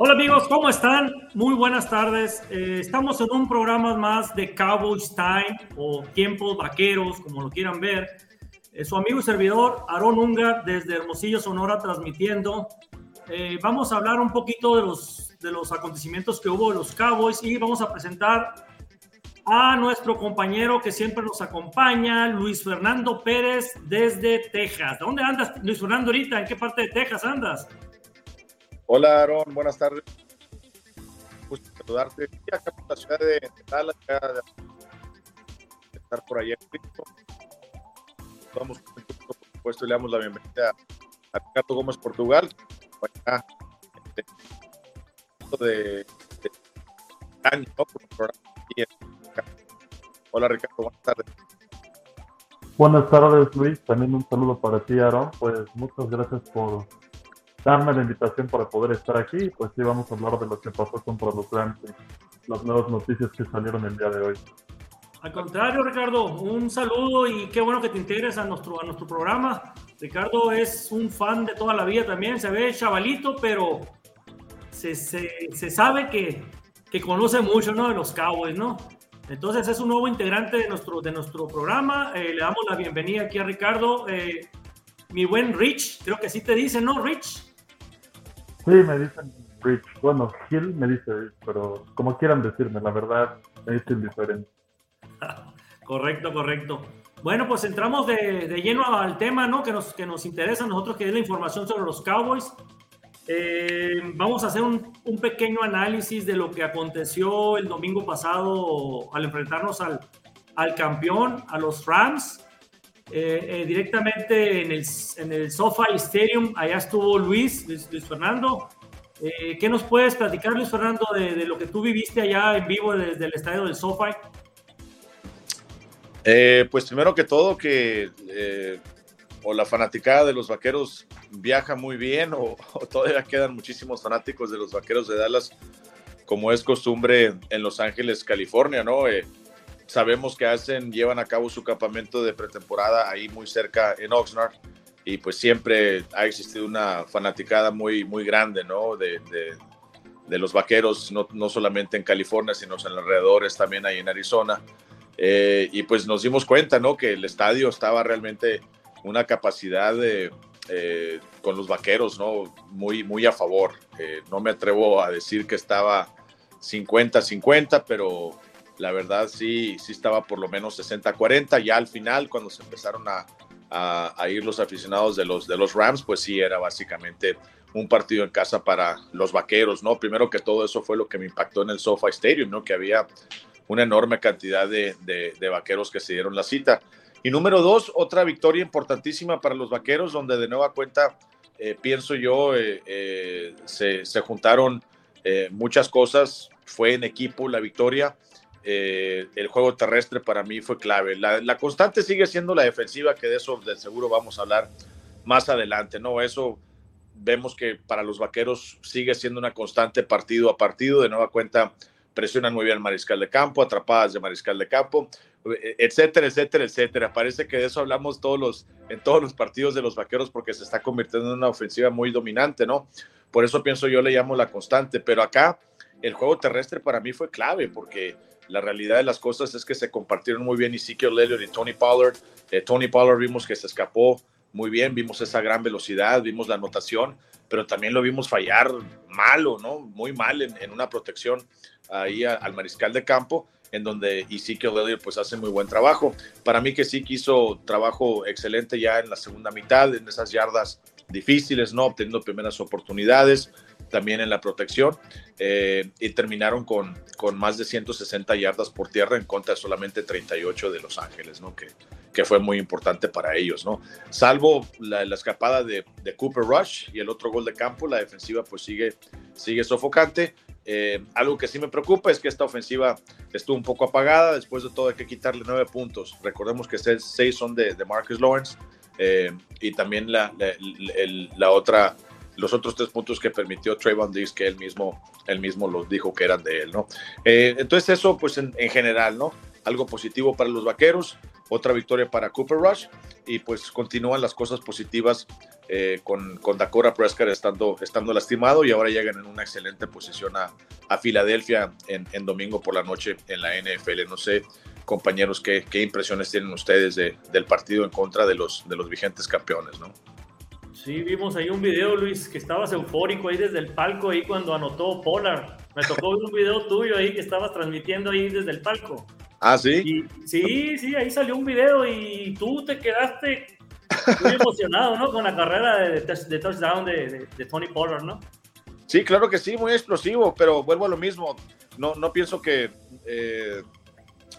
Hola amigos, ¿cómo están? Muy buenas tardes. Eh, estamos en un programa más de Cowboys Time o Tiempos Vaqueros, como lo quieran ver. Eh, su amigo y servidor, Aaron Ungar, desde Hermosillo, Sonora, transmitiendo. Eh, vamos a hablar un poquito de los, de los acontecimientos que hubo de los Cowboys y vamos a presentar a nuestro compañero que siempre nos acompaña, Luis Fernando Pérez, desde Texas. ¿Dónde andas, Luis Fernando, ahorita? ¿En qué parte de Texas andas? Hola, Aaron, buenas tardes. Gusto saludarte. acá en la ciudad de Dallas, de estar por allá en Cristo. Vamos, por supuesto, le damos la bienvenida a Ricardo Gómez Portugal, acá, de, año, Hola, Ricardo, buenas tardes. Buenas tardes, Luis. También un saludo para ti, Aaron. Pues muchas gracias por darme la invitación para poder estar aquí. Pues sí, vamos a hablar de lo que pasó contra los Rams las nuevas noticias que salieron el día de hoy. Al contrario, Ricardo, un saludo y qué bueno que te integres a nuestro, a nuestro programa. Ricardo es un fan de toda la vida también, se ve chavalito, pero se, se, se sabe que, que, conoce mucho ¿no? de los Cowboys, ¿no? Entonces es un nuevo integrante de nuestro, de nuestro programa. Eh, le damos la bienvenida aquí a Ricardo. Eh, mi buen Rich, creo que sí te dice, ¿no, Rich? Sí, me dicen Rich. Bueno, Gil me dice pero como quieran decirme, la verdad es indiferente. correcto, correcto. Bueno, pues entramos de, de, lleno al tema ¿no? que, nos, que nos interesa a nosotros, que es la información sobre los Cowboys. Eh, vamos a hacer un, un, pequeño análisis de lo que aconteció el domingo pasado al enfrentarnos al, al campeón, a los Rams. Eh, eh, directamente en el, en el SoFi Stadium. Allá estuvo Luis, Luis, Fernando. Eh, ¿Qué nos puedes platicar, Luis Fernando, de, de, lo que tú viviste allá en vivo desde el estadio del SoFi? pues primero que todo, que o la fanaticada de los vaqueros viaja muy bien, o, o todavía quedan muchísimos fanáticos de los vaqueros de Dallas, como es costumbre en Los Ángeles, California, ¿no? Sabemos que hacen, llevan a cabo su campamento de pretemporada ahí muy cerca en Oxnard y pues siempre ha existido una fanaticada muy, muy grande, ¿no? De, de, de los vaqueros, no, no, solamente en California, sino en los alrededores, también ahí en Arizona. Eh, y pues nos dimos cuenta, ¿no? Que el estadio estaba realmente una capacidad de, eh, con los vaqueros, ¿no? Muy, muy a favor. Eh, no me atrevo a decir que estaba 50-50, pero la verdad sí, sí estaba por lo menos 60-40. Ya al final, cuando se empezaron a, a, ir los aficionados de los, de los Rams, pues sí, era básicamente un partido en casa para los vaqueros, ¿no? Primero que todo eso fue lo que me impactó en el SoFi Stadium, ¿no? Que había una enorme cantidad de, de, vaqueros que se dieron la cita. Y número dos, otra victoria importantísima para los vaqueros, donde de nueva cuenta, eh, pienso yo, eh, eh, se, se, juntaron muchas cosas, fue en equipo la victoria eh, el juego terrestre para mí fue clave. La, constante sigue siendo la defensiva, que de eso de seguro vamos a hablar más adelante, ¿no? Eso vemos que para los vaqueros sigue siendo una constante partido a partido. De nueva cuenta, presionan muy bien al mariscal de campo, atrapadas de mariscal de campo, etcétera, etcétera, etcétera. Parece que de eso hablamos todos los, en todos los partidos de los vaqueros porque se está convirtiendo en una ofensiva muy dominante, ¿no? Por eso pienso yo le llamo la constante. Pero acá el juego terrestre para mí fue clave porque la realidad de las cosas es que se compartieron muy bien Ezekiel Elliott y Tony Pollard. Eh, Tony Pollard vimos que se escapó muy bien, vimos esa gran velocidad, vimos la anotación, pero también lo vimos fallar malo, ¿no? Muy mal en, una protección ahí al mariscal de campo, en donde Ezekiel Elliott pues hace muy buen trabajo. Para mí que sí hizo trabajo excelente ya en la segunda mitad, en esas yardas difíciles, ¿no? Obteniendo primeras oportunidades, también en la protección eh, y terminaron con, con más de 160 yardas por tierra en contra de solamente 38 de Los Ángeles, ¿no? Que, que fue muy importante para ellos, ¿no? Salvo la, la escapada de, de, Cooper Rush y el otro gol de campo, la defensiva pues sigue, sigue sofocante. Eh, algo que sí me preocupa es que esta ofensiva estuvo un poco apagada, después de todo hay que quitarle nueve puntos. Recordemos que seis son de, de Marcus Lawrence eh, y también la, la, otra los otros tres puntos que permitió Trayvon Diggs, que él mismo, él mismo los dijo que eran de él, ¿no? Eh, entonces eso, pues en, general, ¿no? Algo positivo para los vaqueros. otra victoria para Cooper Rush y pues continúan las cosas positivas eh, con, con Dakota Prescott estando, estando lastimado y ahora llegan en una excelente posición a, a Filadelfia en, en, domingo por la noche en la NFL. No sé, compañeros, qué, qué impresiones tienen ustedes de, del partido en contra de los, de los vigentes campeones, ¿no? Sí, vimos ahí un video, Luis, que estabas eufórico ahí desde el palco, ahí cuando anotó Pollard. Me tocó ver un video tuyo ahí que estabas transmitiendo ahí desde el palco. Ah, sí. Y, sí, sí, ahí salió un video y tú te quedaste muy emocionado, ¿no? Con la carrera de, de touchdown de, de, Tony Pollard, ¿no? Sí, claro que sí, muy explosivo, pero vuelvo a lo mismo. No, no pienso que. Eh,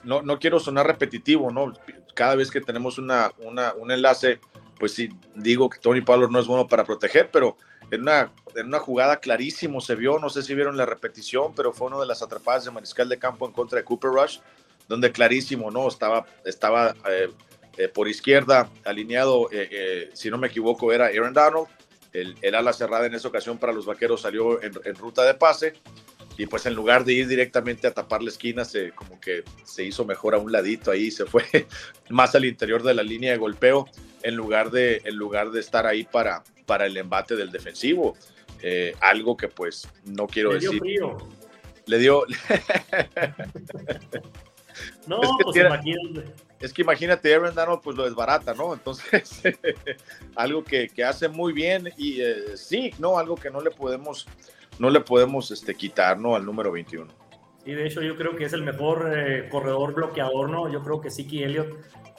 no, no quiero sonar repetitivo, ¿no? Cada vez que tenemos una, una, un enlace, pues sí, digo que Tony Pollard no es bueno para proteger, pero en una, en una jugada clarísimo se vio, no sé si vieron la repetición, pero fue una de las atrapadas de mariscal de campo en contra de Cooper Rush, donde clarísimo, ¿no? Estaba, estaba eh, eh, por izquierda, alineado, eh, si no me equivoco, era Aaron Donald. El, el, ala cerrada en esa ocasión para los vaqueros salió en, ruta de pase. Y pues en lugar de ir directamente a tapar la esquina, se, como que se hizo mejor a un ladito ahí, se fue más al interior de la línea de golpeo en lugar de, en lugar de estar ahí para, para el embate del defensivo. Eh, algo que pues no quiero Le decir. Dio frío. Le dio. no, es que pues imagínate. Es que imagínate, Aaron Donald pues lo desbarata, ¿no? Entonces, algo que, que, hace muy bien y eh, sí, ¿no? Algo que no le podemos, no le podemos este, quitar, ¿no? Al número 21. Sí, de hecho yo creo que es el mejor eh, corredor bloqueador, ¿no? Yo creo que Siki Elliott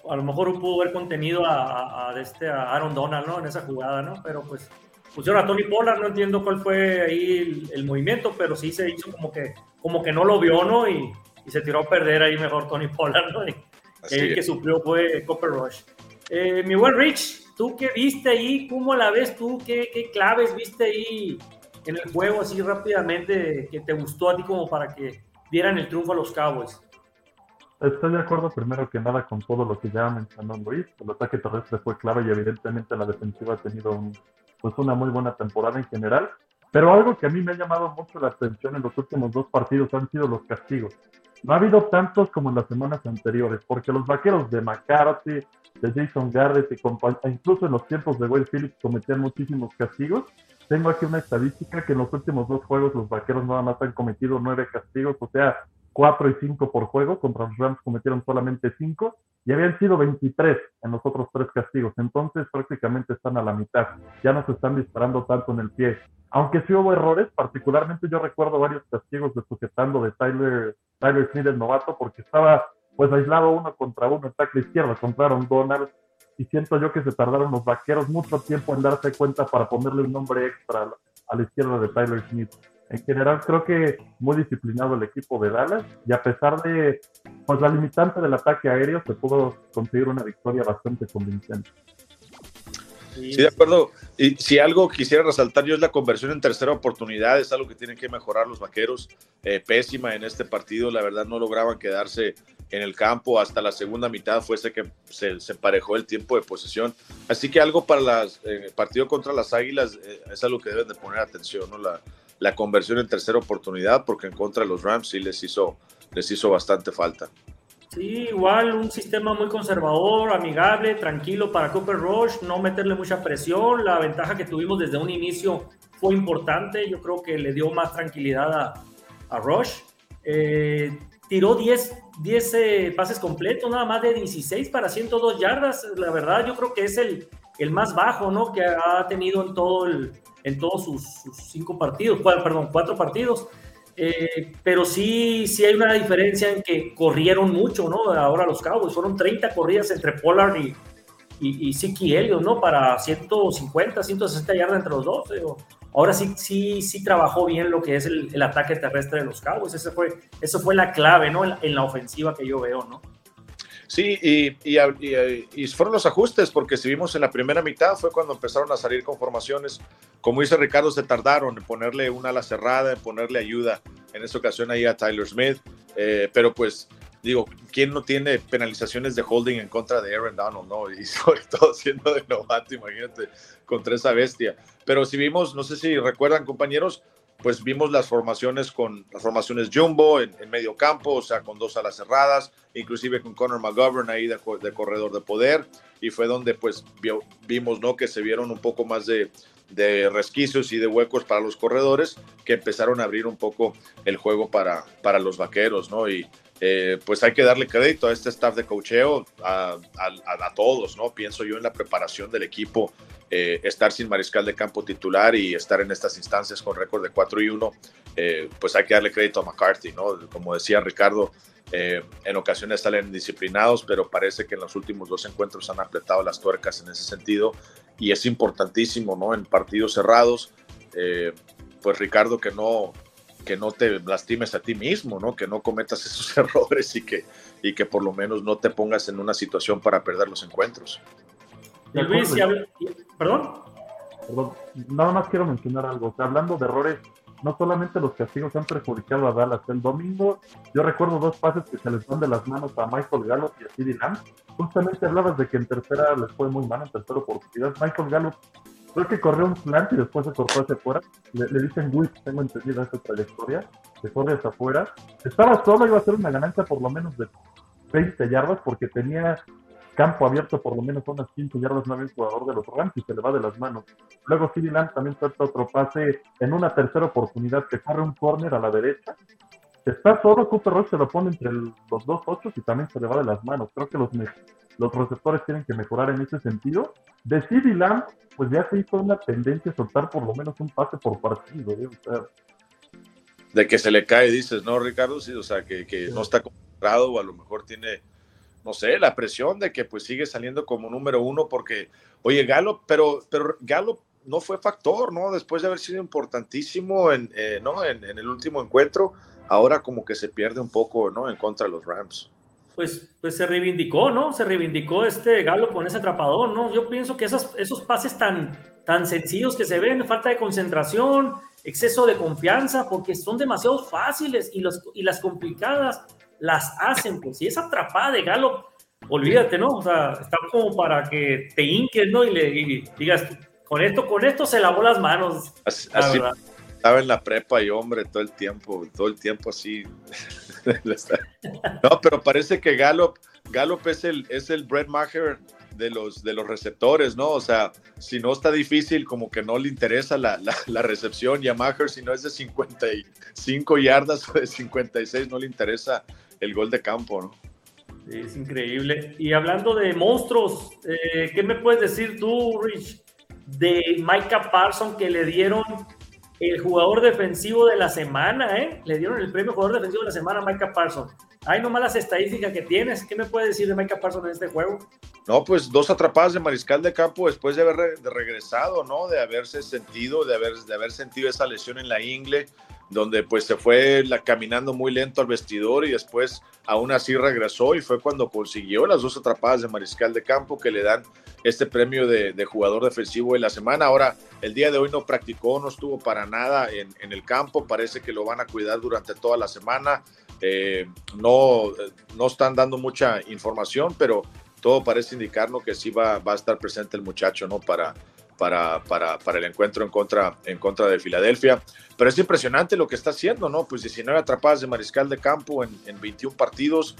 a lo mejor pudo haber contenido a, a, a, este, a Aaron Donald, ¿no? En esa jugada, ¿no? Pero pues pusieron a Tony Pollard, no entiendo cuál fue ahí el, el, movimiento, pero sí se hizo como que, como que no lo vio, ¿no? Y, y se tiró a perder ahí mejor Tony Pollard, ¿no? Y, el que sufrió fue Copper Rush. Eh, mi buen Rich, ¿tú qué viste ahí? ¿Cómo la ves tú? ¿Qué, ¿Qué, claves viste ahí en el juego así rápidamente que te gustó a ti como para que dieran el triunfo a los Cowboys? Estoy de acuerdo primero que nada con todo lo que ya mencionó Luis. El ataque terrestre fue clave y evidentemente la defensiva ha tenido un, pues una muy buena temporada en general. Pero algo que a mí me ha llamado mucho la atención en los últimos dos partidos han sido los castigos. No ha habido tantos como en las semanas anteriores, porque los vaqueros de McCarthy, de Jason Garrett y incluso en los tiempos de Wade Phillips cometían muchísimos castigos. Tengo aquí una estadística que en los últimos dos juegos los vaqueros nada más han cometido nueve castigos, o sea, cuatro y cinco por juego. Contra los Rams cometieron solamente cinco y habían sido 23 en los otros tres castigos. Entonces prácticamente están a la mitad. Ya no se están disparando tanto en el pie. Aunque sí hubo errores, particularmente yo recuerdo varios castigos de sujetando de Tyler, Tyler Smith, el novato, porque estaba pues aislado uno contra uno en tackle izquierdo contra Aaron Donald. Y siento yo que se tardaron los vaqueros mucho tiempo en darse cuenta para ponerle un nombre extra a la izquierda de Tyler Smith. En general creo que muy disciplinado el equipo de Dallas y a pesar de pues, la limitante del ataque aéreo se pudo conseguir una victoria bastante convincente. Sí, de acuerdo. Y si algo quisiera resaltar yo es la conversión en tercera oportunidad, es algo que tienen que mejorar los vaqueros. Eh, pésima en este partido, la verdad no lograban quedarse en el campo hasta la segunda mitad, fuese que se, se emparejó el tiempo de posesión. Así que algo para el eh, partido contra las Águilas eh, es algo que deben de poner atención, ¿no? La, la conversión en tercera oportunidad, porque en contra de los Rams sí les hizo, les hizo bastante falta. Sí, igual un sistema muy conservador, amigable, tranquilo para Cooper Rush, no meterle mucha presión. La ventaja que tuvimos desde un inicio fue importante. Yo creo que le dio más tranquilidad a, a Rush. Eh, tiró 10, 10 eh, pases completos, nada más de 16 para 102 yardas. La verdad, yo creo que es el, el más bajo ¿no? que ha tenido en, todo el, en todos sus, cinco partidos, perdón, cuatro partidos. Eh, pero sí, sí hay una diferencia en que corrieron mucho, ¿no? Ahora los Cowboys fueron 30 corridas entre Pollard y, y, y Siki Elliott, ¿no? Para 150, 160 yardas entre los dos. Pero ahora sí, sí, sí trabajó bien lo que es el, el ataque terrestre de los Cowboys. Ese fue, eso fue la clave, ¿no? En, en la ofensiva que yo veo, ¿no? Sí, y, y, y, y, fueron los ajustes, porque si vimos en la primera mitad fue cuando empezaron a salir con formaciones. Como dice Ricardo, se tardaron en ponerle una ala cerrada, en ponerle ayuda, en esta ocasión ahí a Tyler Smith. Eh, pero pues, digo, ¿quién no tiene penalizaciones de holding en contra de Aaron Donald, no? Y sobre todo siendo de novato, imagínate, contra esa bestia. Pero si vimos, no sé si recuerdan, compañeros, pues vimos las formaciones con las formaciones jumbo en, medio campo, o sea, con dos alas cerradas, inclusive con Conor McGovern ahí de, corredor de poder, y fue donde pues vimos, ¿no? Que se vieron un poco más de, de resquicios y de huecos para los corredores que empezaron a abrir un poco el juego para, para los vaqueros, ¿no? Y eh, pues hay que darle crédito a este staff de cocheo, a, a, todos, ¿no? Pienso yo en la preparación del equipo, eh, estar sin mariscal de campo titular y estar en estas instancias con récord de 4 y 1, eh, pues hay que darle crédito a McCarthy, ¿no? Como decía Ricardo, en ocasiones salen disciplinados, pero parece que en los últimos dos encuentros han apretado las tuercas en ese sentido y es importantísimo, ¿no? En partidos cerrados, pues Ricardo que no, que no te lastimes a ti mismo, ¿no? Que no cometas esos errores y que, y que por lo menos no te pongas en una situación para perder los encuentros. Luis, ¿Perdón? Perdón, nada más quiero mencionar algo. hablando de errores, no solamente los castigos han perjudicado a Dallas. El domingo yo recuerdo dos pases que se les van de las manos a Michael Gallup y a CeeDee Lamb. Justamente hablabas de que en tercera les fue muy mal, en tercera oportunidad. Michael Gallup Creo que corrió un slant y después se cortó hacia afuera. Le, dicen whip, tengo entendido esa trayectoria. Se corre hacia afuera. Estaba solo, iba a ser una ganancia por lo menos de 20 yardas porque tenía campo abierto por lo menos unas 15 yardas no había jugador de los Rams y se le va de las manos. Luego CeeDee Lamb también suelta otro pase en una tercera oportunidad que corre un corner a la derecha. Está solo, Cooper Rush se lo pone entre los dos ochos y también se le va de las manos. Creo que los, los receptores tienen que mejorar en ese sentido. De CeeDee Lamb pues ya se hizo una tendencia a soltar por lo menos un pase por partido. ¿eh? de que se le cae, dices, ¿no, Ricardo? Sí, o sea, que, no está comprado o a lo mejor tiene, no sé, la presión de que pues sigue saliendo como número uno porque, oye, Galo, pero, pero Galo no fue factor, ¿no? Después de haber sido importantísimo en, eh, ¿no? en, en el último encuentro, ahora como que se pierde un poco, ¿no? En contra de los Rams pues, pues se reivindicó, ¿no? Se reivindicó este Galo con ese atrapador, ¿no? Yo pienso que esos, esos pases tan, tan sencillos que se ven, falta de concentración, exceso de confianza, porque son demasiado fáciles y, los, y las complicadas las hacen, pues. Y esa atrapada de Galo, olvídate, ¿no? O sea, está como para que te hinques, ¿no? Y le digas, con esto, con esto se lavó las manos. Así, estaba en la prepa y hombre, todo el tiempo, todo el tiempo así. no, pero parece que Gallup, Gallup es el, es el Brett Maher de los, de los receptores, ¿no? O sea, si no está difícil, como que no le interesa la, la, recepción y a Maher, si no es de 55 yardas o de 56, no le interesa el gol de campo, ¿no? es increíble. Y hablando de monstruos, eh, ¿qué me puedes decir tú, Rich, de Micah Parson que le dieron el jugador defensivo de la semana, ¿eh? Le dieron el premio jugador defensivo de la semana a Micah Parsons. Hay nomás las estadísticas que tienes. ¿Qué me puedes decir de Micah Parsons en este juego? No, pues dos atrapadas de mariscal de campo después de haber regresado, ¿no? De haberse sentido, de haber, de haber sentido esa lesión en la ingle, donde pues se fue caminando muy lento al vestidor y después aún así regresó y fue cuando consiguió las dos atrapadas de mariscal de campo que le dan este premio de, jugador defensivo de la semana. Ahora, el día de hoy no practicó, no estuvo para nada en, el campo, parece que lo van a cuidar durante toda la semana. Eh, no, no están dando mucha información, pero todo parece indicarnos que sí va, va a estar presente el muchacho, ¿no? Para, para, para, para, el encuentro en contra, en contra de Filadelfia. Pero es impresionante lo que está haciendo, ¿no? Pues 19 atrapadas de mariscal de campo en, en 21 partidos,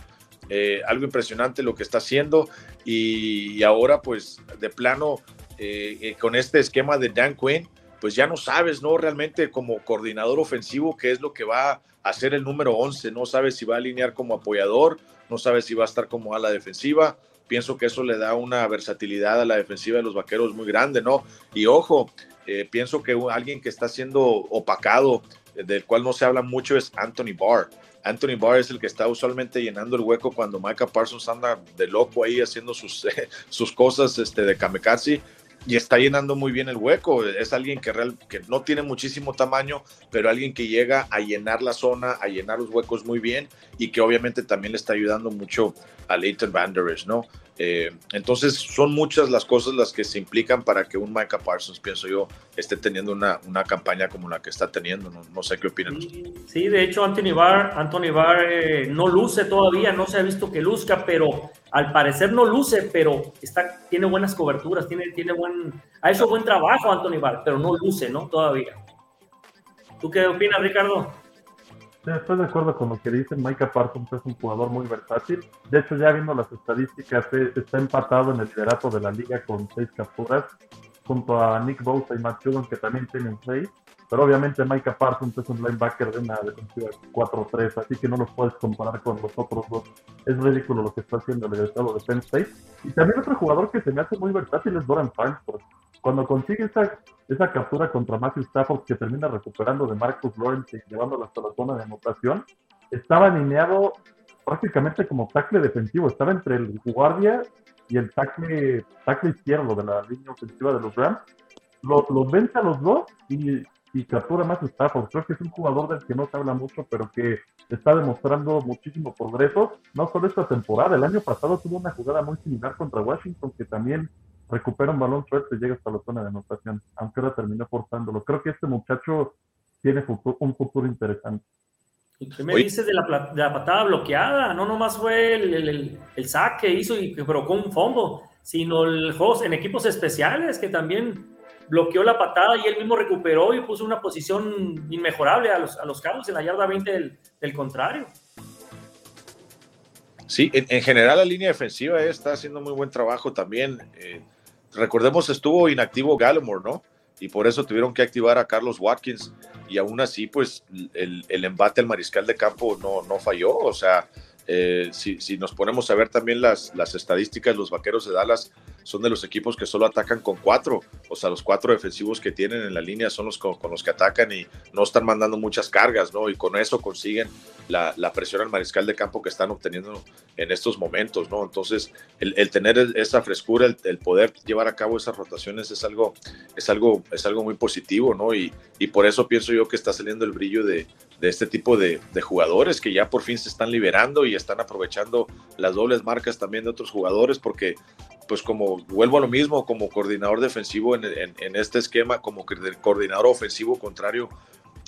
eh, algo impresionante lo que está haciendo y, ahora pues de plano eh, eh, con este esquema de Dan Quinn, pues ya no sabes, ¿no? Realmente como coordinador ofensivo qué es lo que va a hacer el número 11, no sabes si va a alinear como apoyador, no sabes si va a estar como a la defensiva. Pienso que eso le da una versatilidad a la defensiva de los vaqueros muy grande, ¿no? Y ojo, pienso que alguien que está siendo opacado, del cual no se habla mucho, es Anthony Barr. Anthony Barr es el que está usualmente llenando el hueco cuando Micah Parsons anda de loco ahí haciendo sus, sus cosas este, de kamikaze y está llenando muy bien el hueco. Es alguien que, real, que no tiene muchísimo tamaño, pero alguien que llega a llenar la zona, a llenar los huecos muy bien y que obviamente también le está ayudando mucho a Leighton Van ¿no? Eh, entonces son muchas las cosas las que se implican para que un Micah Parsons, pienso yo, esté teniendo una, una campaña como la que está teniendo. No, sé qué opinan sí, de hecho Anthony Barr, Anthony Barr eh, no luce todavía, no se ha visto que luzca, pero al parecer no luce, pero está, tiene buenas coberturas, tiene, tiene buen, ha hecho buen trabajo Anthony Barr, pero no luce, ¿no? Todavía. ¿Tú qué opinas, Ricardo? Estoy de acuerdo con lo que dicen. Micah Parsons es un jugador muy versátil. De hecho, ya viendo las estadísticas, eh, está empatado en el liderato de la liga con seis capturas, junto a Nick Bosa y Matt Judon, que también tienen seis. Pero obviamente Micah Parsons es un linebacker de una defensiva 4-3, así que no los puedes comparar con los otros dos. Es ridículo lo que está haciendo el estado de Penn State. Y también otro jugador que se me hace muy versátil es Doran Farnsworth. Cuando consigue esa, esa captura contra Matthew Stafford que termina recuperando de Marcus Lawrence y llevándolo hasta la zona de anotación, estaba alineado prácticamente como tackle defensivo. Estaba entre el guardia y el tackle, tackle izquierdo de la línea ofensiva de los Rams. Los, los vence a los dos y, y captura más Stafford. Creo que es un jugador del que no se habla mucho, pero que está demostrando muchísimo progreso. No solo esta temporada, el año pasado tuvo una jugada muy similar contra Washington que también recupera un balón suelto y llega hasta la zona de anotación, aunque ahora terminó forzándolo. Creo que este muchacho tiene un futuro interesante. ¿Qué me dices de la, de la, patada bloqueada? No nomás fue el, el, el, saque que hizo y que provocó un fondo, sino el juego en equipos especiales que también bloqueó la patada y él mismo recuperó y puso una posición inmejorable a los, a los cabos en la yarda 20 del, del contrario. Sí, en, en, general la línea defensiva está haciendo muy buen trabajo también. Eh, recordemos, estuvo inactivo Gallimore, ¿no? Y por eso tuvieron que activar a Carlos Watkins. Y aún así, pues el, el embate al mariscal de campo no, no falló. O sea, eh, si, si, nos ponemos a ver también las, las estadísticas, los vaqueros de Dallas son de los equipos que solo atacan con cuatro, o sea, los cuatro defensivos que tienen en la línea son los con, los que atacan y no están mandando muchas cargas, ¿no? Y con eso consiguen la, la, presión al mariscal de campo que están obteniendo en estos momentos, ¿no? Entonces, el, el tener esa frescura, el, el, poder llevar a cabo esas rotaciones es algo, es algo, es algo muy positivo, ¿no? Y, y por eso pienso yo que está saliendo el brillo de, de este tipo de, de, jugadores que ya por fin se están liberando y están aprovechando las dobles marcas también de otros jugadores porque pues como vuelvo a lo mismo como coordinador defensivo en, este esquema como coordinador ofensivo contrario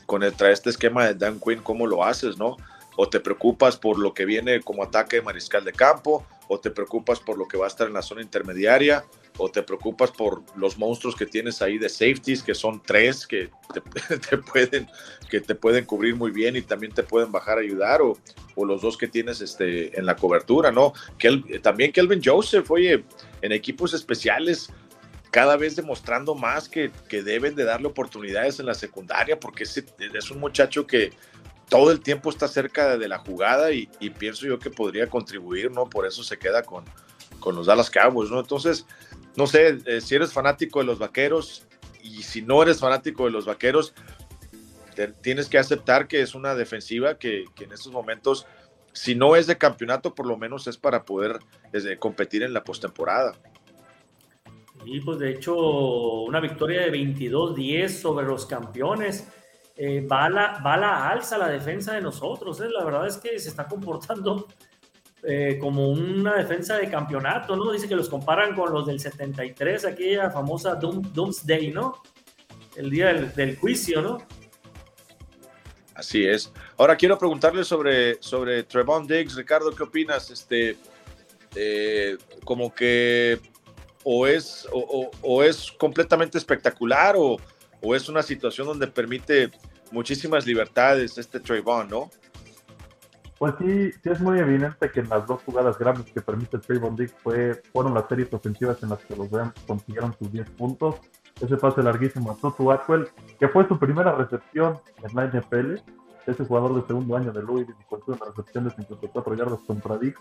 con el, este esquema de Dan Quinn cómo lo haces no o te preocupas por lo que viene como ataque de mariscal de campo o te preocupas por lo que va a estar en la zona intermediaria o te preocupas por los monstruos que tienes ahí de safeties, que son tres que te, te, pueden, que te pueden cubrir muy bien y también te pueden bajar a ayudar, o, o los dos que tienes este, en la cobertura, ¿no? Que también Kelvin Joseph, oye, en equipos especiales, cada vez demostrando más que, que deben de darle oportunidades en la secundaria, porque es, es un muchacho que todo el tiempo está cerca de la jugada y, y pienso yo que podría contribuir, ¿no? Por eso se queda con, con los Dallas Cowboys, ¿no? Entonces, no sé, eh, si eres fanático de los vaqueros y si no eres fanático de los vaqueros, tienes que aceptar que es una defensiva que, en estos momentos, si no es de campeonato, por lo menos es para poder desde, competir en la postemporada. Y pues de hecho, una victoria de 22-10 sobre los campeones. Eh, va, a la, va la alza la defensa de nosotros. ¿eh? La verdad es que se está comportando eh, como una defensa de campeonato, ¿no? Dice que los comparan con los del 73, aquella famosa Doom, Doomsday, ¿no? El día del, del, juicio, ¿no? Así es. Ahora quiero preguntarle sobre, sobre Trevon Diggs. Ricardo, ¿qué opinas? Este, eh, como que o es, o, o, o es completamente espectacular o, o, es una situación donde permite muchísimas libertades este Trayvon, ¿no? Pues sí, sí es muy evidente que en las dos jugadas grandes que permite Trayvon Diggs fue, fueron las series ofensivas en las que los Rams consiguieron sus 10 puntos. Ese pase larguísimo a Tutu Atwell, que fue su primera recepción en la NFL. Ese jugador de segundo año de Louisville y una recepción de 54 yardas contra Diggs.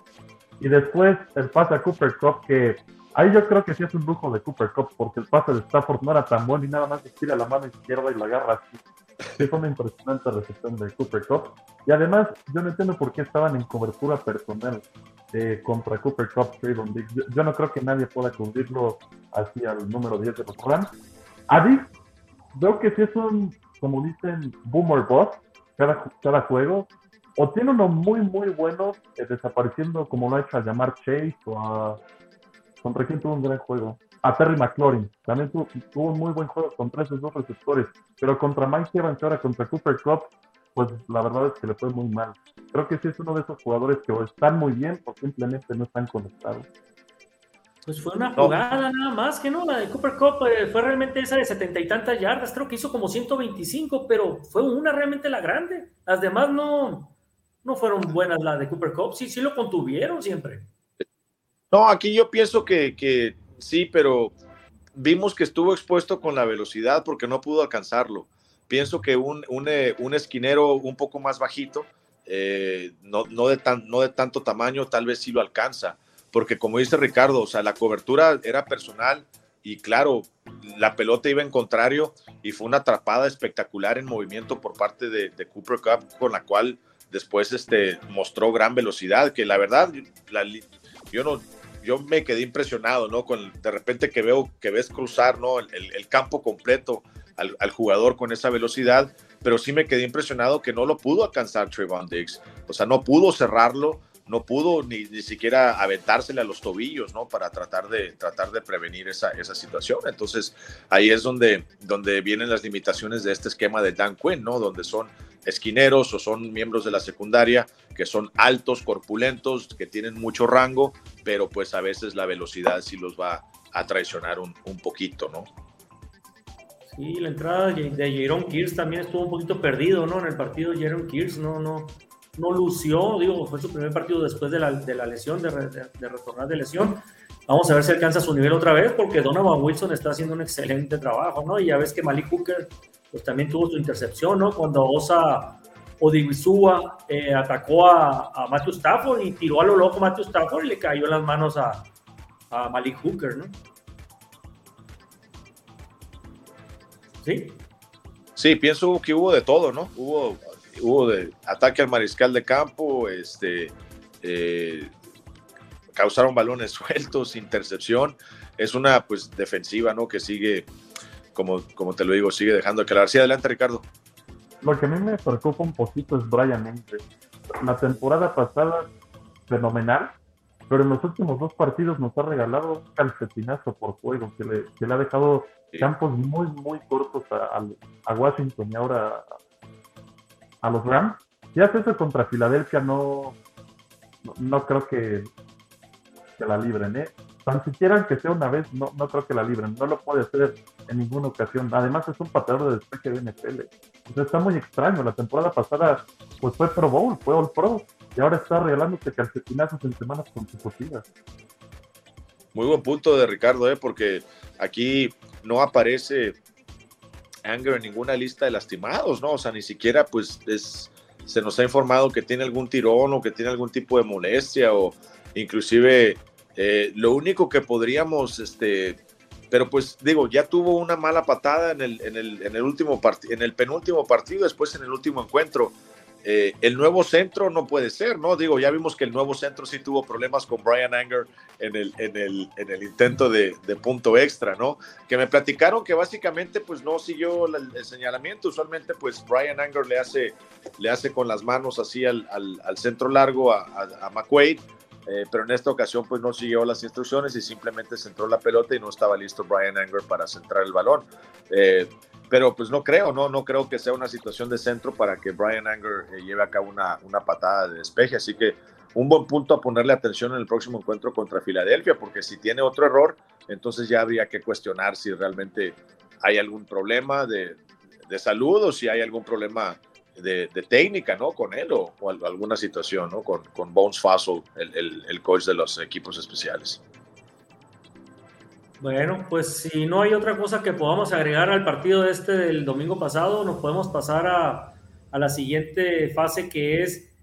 Y después el pase a Cooper Cup, que ahí yo creo que sí es un lujo de Cooper Cup, porque el pase de Stafford no era tan bueno y nada más estira la mano izquierda y la agarra así. Fue una impresionante recepción de Cooper Cup. Y además, yo no entiendo por qué estaban en cobertura personal eh, contra Cooper Cup, Trayvon Diggs. Yo, yo, no creo que nadie pueda cubrirlo así al número 10 de los Rams. A Diggs, veo que sí es un, como dicen, boomer boss cada, cada juego. O tiene uno muy, muy bueno eh, desapareciendo, como lo ha hecho a llamar Chase o a. ¿Contra quién tuvo un gran juego? A Terry McLaurin. También tuvo, tuvo, un muy buen juego contra esos dos receptores. Pero contra Mike Evans, ahora contra Cooper Cup, pues la verdad es que le fue muy mal. Creo que sí es uno de esos jugadores que o están muy bien o simplemente no están conectados. Pues fue una jugada nada más que no, la de Cooper Cup eh, fue realmente esa de setenta y tantas yardas, creo que hizo como 125, pero fue una realmente la grande. Las demás no, no fueron buenas la de Cooper Cup, sí, sí lo contuvieron siempre. No, aquí yo pienso que, que sí, pero vimos que estuvo expuesto con la velocidad porque no pudo alcanzarlo. Pienso que un, un, eh, esquinero un poco más bajito, eh, no, no, de tan, no de tanto tamaño, tal vez sí lo alcanza porque como dice Ricardo, o sea, la cobertura era personal y claro, la pelota iba en contrario y fue una atrapada espectacular en movimiento por parte de, Cooper Cup, con la cual después este, mostró gran velocidad, que la verdad, yo no, yo me quedé impresionado, ¿no? Con de repente que veo que ves cruzar, ¿no? El, campo completo al, jugador con esa velocidad, pero sí me quedé impresionado que no lo pudo alcanzar Trayvon Diggs, o sea, no pudo cerrarlo no pudo ni, ni, siquiera aventársele a los tobillos, ¿no? Para tratar de, tratar de prevenir esa, esa situación. Entonces, ahí es donde, donde vienen las limitaciones de este esquema de Dan Quinn, ¿no? Donde son esquineros o son miembros de la secundaria que son altos, corpulentos, que tienen mucho rango, pero pues a veces la velocidad sí los va a traicionar un, un poquito, ¿no? Sí, la entrada de Jaron Kears también estuvo un poquito perdido, ¿no? En el partido Jaron Kears no, no, no lució, digo, fue su primer partido después de la, de la lesión, de, de, retornar de lesión. Vamos a ver si alcanza su nivel otra vez, porque Donovan Wilson está haciendo un excelente trabajo, ¿no? Y ya ves que Malik Hooker, pues también tuvo su intercepción, ¿no? Cuando Osa Odiwisua eh, atacó a, a, Matthew Stafford y tiró a lo loco Matthew Stafford y le cayó en las manos a, a Malik Hooker, ¿no? ¿Sí? Sí, pienso que hubo de todo, ¿no? Hubo hubo de ataque al mariscal de campo, este, eh, causaron balones sueltos, intercepción. Es una pues defensiva, ¿no? Que sigue, como, como te lo digo, sigue dejando que la Sí, adelante, Ricardo. Lo que a mí me preocupa un poquito es Brian Entre. La temporada pasada, fenomenal, pero en los últimos dos partidos nos ha regalado un calcetinazo por juego, que le, que le ha dejado campos muy, muy cortos a, a, Washington y ahora a los Rams. Si hace eso contra Filadelfia, no, no, creo que, que, la libren, ¿eh? Tan siquiera que sea una vez, no, no creo que la libren. No lo puede hacer en ninguna ocasión. Además, es un pateador de despeje de NFL. O está muy extraño. La temporada pasada, pues fue Pro Bowl, fue All Pro. Y ahora está regalándote calcetinazos en semanas consecutivas. Muy buen punto de Ricardo, ¿eh? porque aquí no aparece Anger en ninguna lista de lastimados, ¿no? O sea, ni siquiera pues es, se nos ha informado que tiene algún tirón o que tiene algún tipo de molestia o inclusive eh, lo único que podríamos, este, pero pues digo, ya tuvo una mala patada en el, en el, en el último en el penúltimo partido, después en el último encuentro. Eh, el nuevo centro no puede ser, ¿no? Digo, ya vimos que el nuevo centro sí tuvo problemas con Brian Anger en el, en el, en el intento de, de, punto extra, ¿no? Que me platicaron que básicamente pues no siguió el, señalamiento, usualmente pues Brian Anger le hace, le hace con las manos así al, al, al centro largo a, a, a McQuaid, eh, pero en esta ocasión pues no siguió las instrucciones y simplemente centró la pelota y no estaba listo Brian Anger para centrar el balón. Eh, pero pues no creo, no, no creo que sea una situación de centro para que Brian Anger eh, lleve a cabo una, una patada de despeje, así que un buen punto a ponerle atención en el próximo encuentro contra Filadelfia, porque si tiene otro error, entonces ya habría que cuestionar si realmente hay algún problema de, de salud o si hay algún problema de, de técnica, ¿no? Con él o, o, alguna situación, ¿no? Con, con Bones Fassel, el, el, el coach de los equipos especiales. Bueno, pues si no hay otra cosa que podamos agregar al partido de este del domingo pasado, nos podemos pasar a, a la siguiente fase que es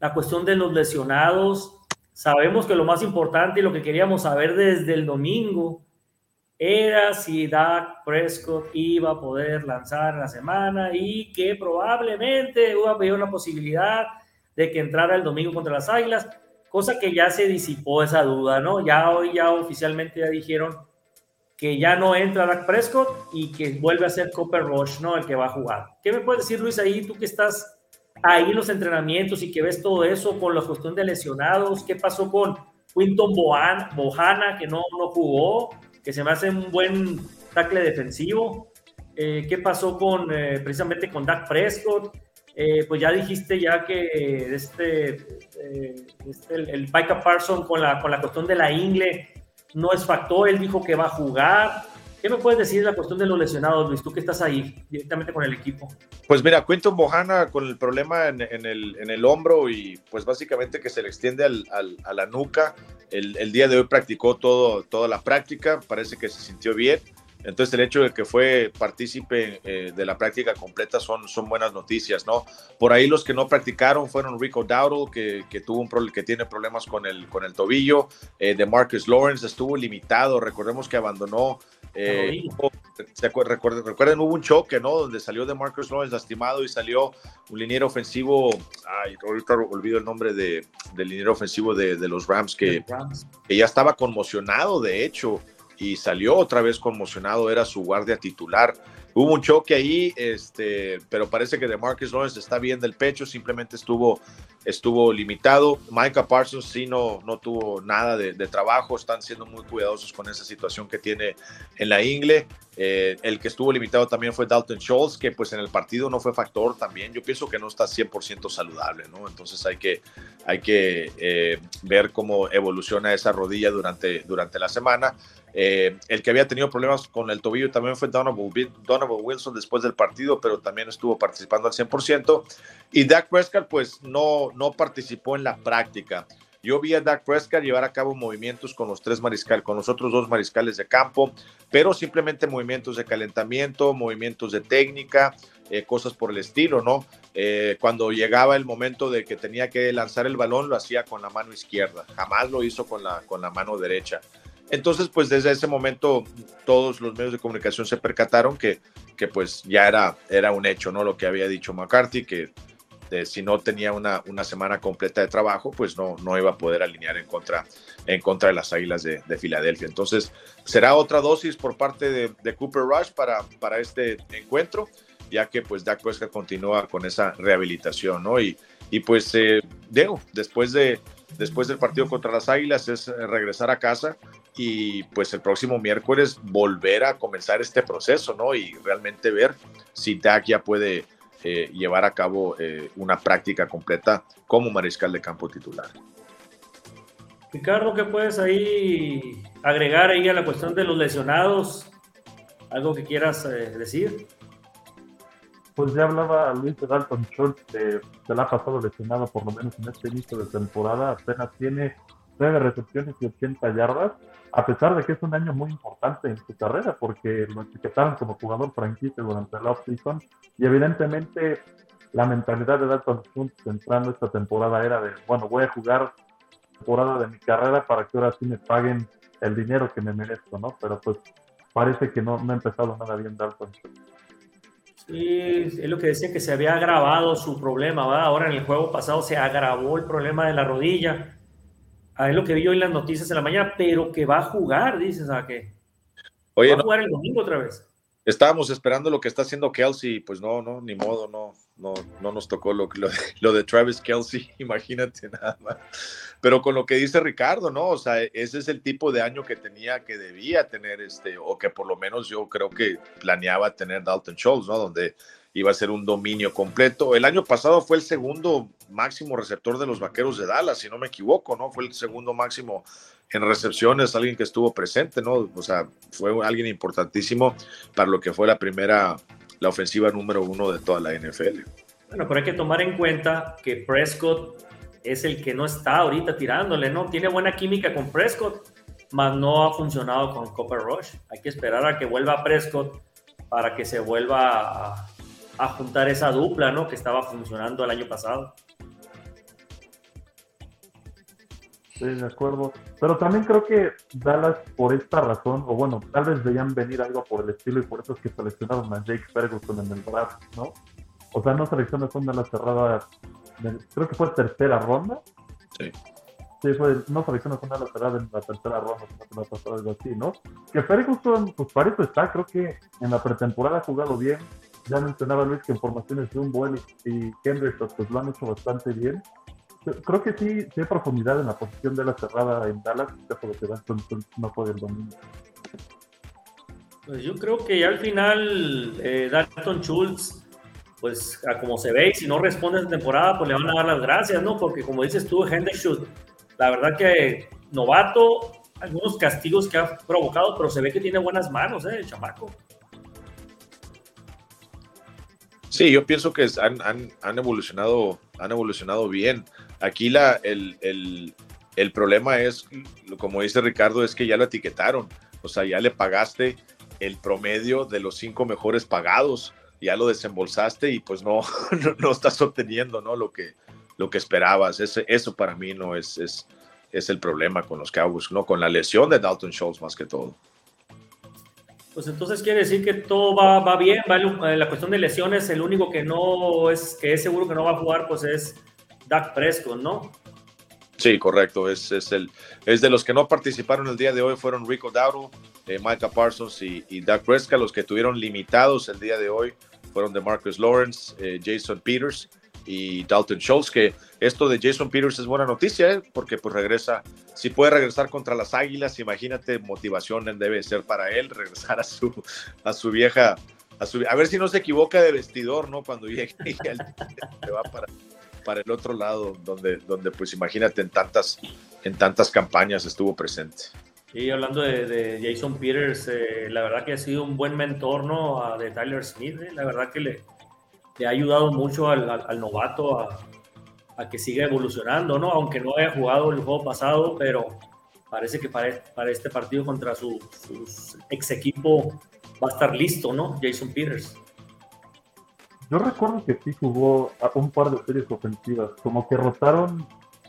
la cuestión de los lesionados. Sabemos que lo más importante y lo que queríamos saber desde el domingo era si Dak Prescott iba a poder lanzar la semana y que probablemente iba a haber una posibilidad de que entrara el domingo contra las Águilas, cosa que ya se disipó esa duda, ¿no? Ya hoy ya oficialmente ya dijeron que ya no entra Dak Prescott y que vuelve a ser Cooper Rush, ¿no? El que va a jugar. ¿Qué me puedes decir, Luis, ahí tú que estás ahí en los entrenamientos y que ves todo eso con la cuestión de lesionados? ¿Qué pasó con Quinton Bohana, que no, no jugó, que se me hace un buen tackle defensivo? Eh, ¿Qué pasó con eh, precisamente con Dak Prescott? Eh, pues ya dijiste ya que este, eh, este el, el Micah Parson con la, con la cuestión de la ingle no es factor, él dijo que va a jugar. ¿Qué me puedes decir de la cuestión de los lesionados, Luis? Tú que estás ahí directamente con el equipo. Pues mira, Quinton Bohana con el problema en, el, en el, hombro y pues básicamente que se le extiende al, a la nuca. El, el, día de hoy practicó todo, toda la práctica, parece que se sintió bien. Entonces el hecho de que fue partícipe eh, de la práctica completa son, son buenas noticias, ¿no? Por ahí los que no practicaron fueron Rico Dowdle, que, que tuvo un que tiene problemas con el, con el tobillo, eh, de Marcus Lawrence estuvo limitado, recordemos que abandonó eh, recuerden, recuerden, hubo un choque, ¿no? Donde salió de Marcus Lawrence lastimado y salió un liniero ofensivo. Ay, ahorita olvido el nombre de, del liniero ofensivo de, de los Rams que, que, ya estaba conmocionado, de hecho y salió otra vez conmocionado, era su guardia titular. Hubo un choque ahí, este, pero parece que de Marcus Lawrence está bien del pecho, simplemente estuvo, estuvo limitado. Micah Parsons sí no, no tuvo nada de, trabajo, están siendo muy cuidadosos con esa situación que tiene en la ingle. Eh, el que estuvo limitado también fue Dalton Schultz, que pues en el partido no fue factor también. Yo pienso que no está 100% saludable, ¿no? Entonces hay que, hay que eh, ver cómo evoluciona esa rodilla durante, durante la semana. Eh, el que había tenido problemas con el tobillo también fue Donovan, Wilson después del partido, pero también estuvo participando al 100%. Y Dak Prescott, pues no, no participó en la práctica. Yo vi a Dak Prescott llevar a cabo movimientos con los tres mariscales, con los otros dos mariscales de campo, pero simplemente movimientos de calentamiento, movimientos de técnica, eh, cosas por el estilo, ¿no? Eh, cuando llegaba el momento de que tenía que lanzar el balón, lo hacía con la mano izquierda, jamás lo hizo con la, con la mano derecha. Entonces, pues desde ese momento todos los medios de comunicación se percataron que, que pues ya era, era un hecho, ¿no? Lo que había dicho McCarthy, que si no tenía una, una semana completa de trabajo, pues no, no iba a poder alinear en contra, en contra de las Águilas de, Filadelfia. Entonces, será otra dosis por parte de, Cooper Rush para, para este encuentro, ya que pues Dak Prescott continúa con esa rehabilitación, ¿no? Y, y pues, eh, después de, después del partido contra las Águilas es regresar a casa y pues el próximo miércoles volver a comenzar este proceso, ¿no? Y realmente ver si Dak ya puede eh, llevar a cabo eh, una práctica completa como mariscal de campo titular. Ricardo, ¿qué puedes ahí agregar ahí a la cuestión de los lesionados? ¿Algo que quieras eh, decir? Pues ya hablaba Luis de Dalton Schultz, que se la ha pasado lesionado por lo menos en este inicio de temporada, apenas tiene nueve recepciones y 80 yardas, a pesar de que es un año muy importante en su carrera, porque lo etiquetaron como jugador franquicia durante la off-season, y evidentemente la mentalidad de Dalton Schultz entrando esta temporada era de, bueno, voy a jugar temporada de mi carrera para que ahora sí me paguen el dinero que me merezco, ¿no? Pero pues parece que no, no ha empezado nada bien Dalton. Sí, es lo que decía que se había agravado su problema, ¿verdad? Ahora en el juego pasado se agravó el problema de la rodilla a es lo que vi hoy en las noticias en la mañana, pero que va a jugar, dices, ¿a qué? Oye, va a jugar el domingo otra vez. Estábamos esperando lo que está haciendo Kelsey, pues no, no, ni modo, no, no, no nos tocó lo, lo, lo de Travis Kelsey, imagínate nada más. Pero con lo que dice Ricardo, ¿no? O sea, ese es el tipo de año que tenía, que debía tener este, o que por lo menos yo creo que planeaba tener Dalton Schultz, ¿no? Donde iba a ser un dominio completo. El año pasado fue el segundo máximo receptor de los Vaqueros de Dallas, si no me equivoco, ¿no? Fue el segundo máximo en recepciones, alguien que estuvo presente, ¿no? O sea, fue alguien importantísimo para lo que fue la primera, la ofensiva número uno de toda la NFL. Bueno, pero hay que tomar en cuenta que Prescott es el que no está ahorita tirándole, ¿no? Tiene buena química con Prescott, mas no ha funcionado con Copper Rush. Hay que esperar a que vuelva Prescott para que se vuelva a, a juntar esa dupla, ¿no? Que estaba funcionando el año pasado. Sí, de acuerdo. Pero también creo que Dallas, por esta razón, o bueno, tal vez veían venir algo por el estilo y por eso es que seleccionaron a Jake Ferguson en el draft, ¿no? O sea, no selecciones una la cerrada, creo que fue tercera ronda. Sí. Sí, fue, no seleccionas una la cerrada en la tercera ronda, sino que algo así, ¿no? Que Ferguson, pues para eso está, creo que en la pretemporada ha jugado bien, ya mencionaba Luis que en formaciones de un buen y Kendrick pues lo han hecho bastante bien. Creo que sí, sí hay profundidad en la posición de la cerrada en Dallas, caso de que no puede el domingo. Pues yo creo que al final eh, Dalton Schultz, pues a como se ve, y si no responde esta temporada, pues le van a dar las gracias, ¿no? Porque como dices tú, Henderson, la verdad que novato, algunos castigos que ha provocado, pero se ve que tiene buenas manos, ¿eh? El chamaco. Sí, yo pienso que han, evolucionado, han evolucionado bien. Aquí la, el, el, problema es, como dice Ricardo, es que ya lo etiquetaron. O sea, ya le pagaste el promedio de los cinco mejores pagados, ya lo desembolsaste y pues no, no, estás obteniendo ¿no? lo, que, lo que esperabas. Eso para mí no es, es, es el problema con los Cowboys, ¿no? con la lesión de Dalton Schultz más que todo. Pues entonces quiere decir que todo va, va bien, ¿vale? la cuestión de lesiones, el único que no es, que es seguro que no va a jugar, pues es Dak Prescott, ¿no? Sí, correcto, es, es, el, es de los que no participaron el día de hoy, fueron Rico Dowdle, eh, Micah Parsons y, y Dak Prescott, los que tuvieron limitados el día de hoy fueron de Marcus Lawrence, eh, Jason Peters, y Dalton Schultz, que esto de Jason Peters es buena noticia, ¿eh? porque pues regresa, si puede regresar contra las Águilas, imagínate, motivación debe ser para él, regresar a su, a su vieja, a, su, a ver si no se equivoca de vestidor, ¿no? Cuando llegue, se va para, para el otro lado, donde, donde pues imagínate en tantas, en tantas campañas estuvo presente. Y hablando de, Jason Peters, eh, la verdad que ha sido un buen mentor, ¿no? de Tyler Smith, ¿eh? la verdad que le, le ha ayudado mucho al, novato a, a, que siga evolucionando, ¿no? Aunque no haya jugado el juego pasado, pero parece que para, para este partido contra su, ex equipo va a estar listo, ¿no? Jason Peters. Yo recuerdo que sí jugó un par de series ofensivas, como que rotaron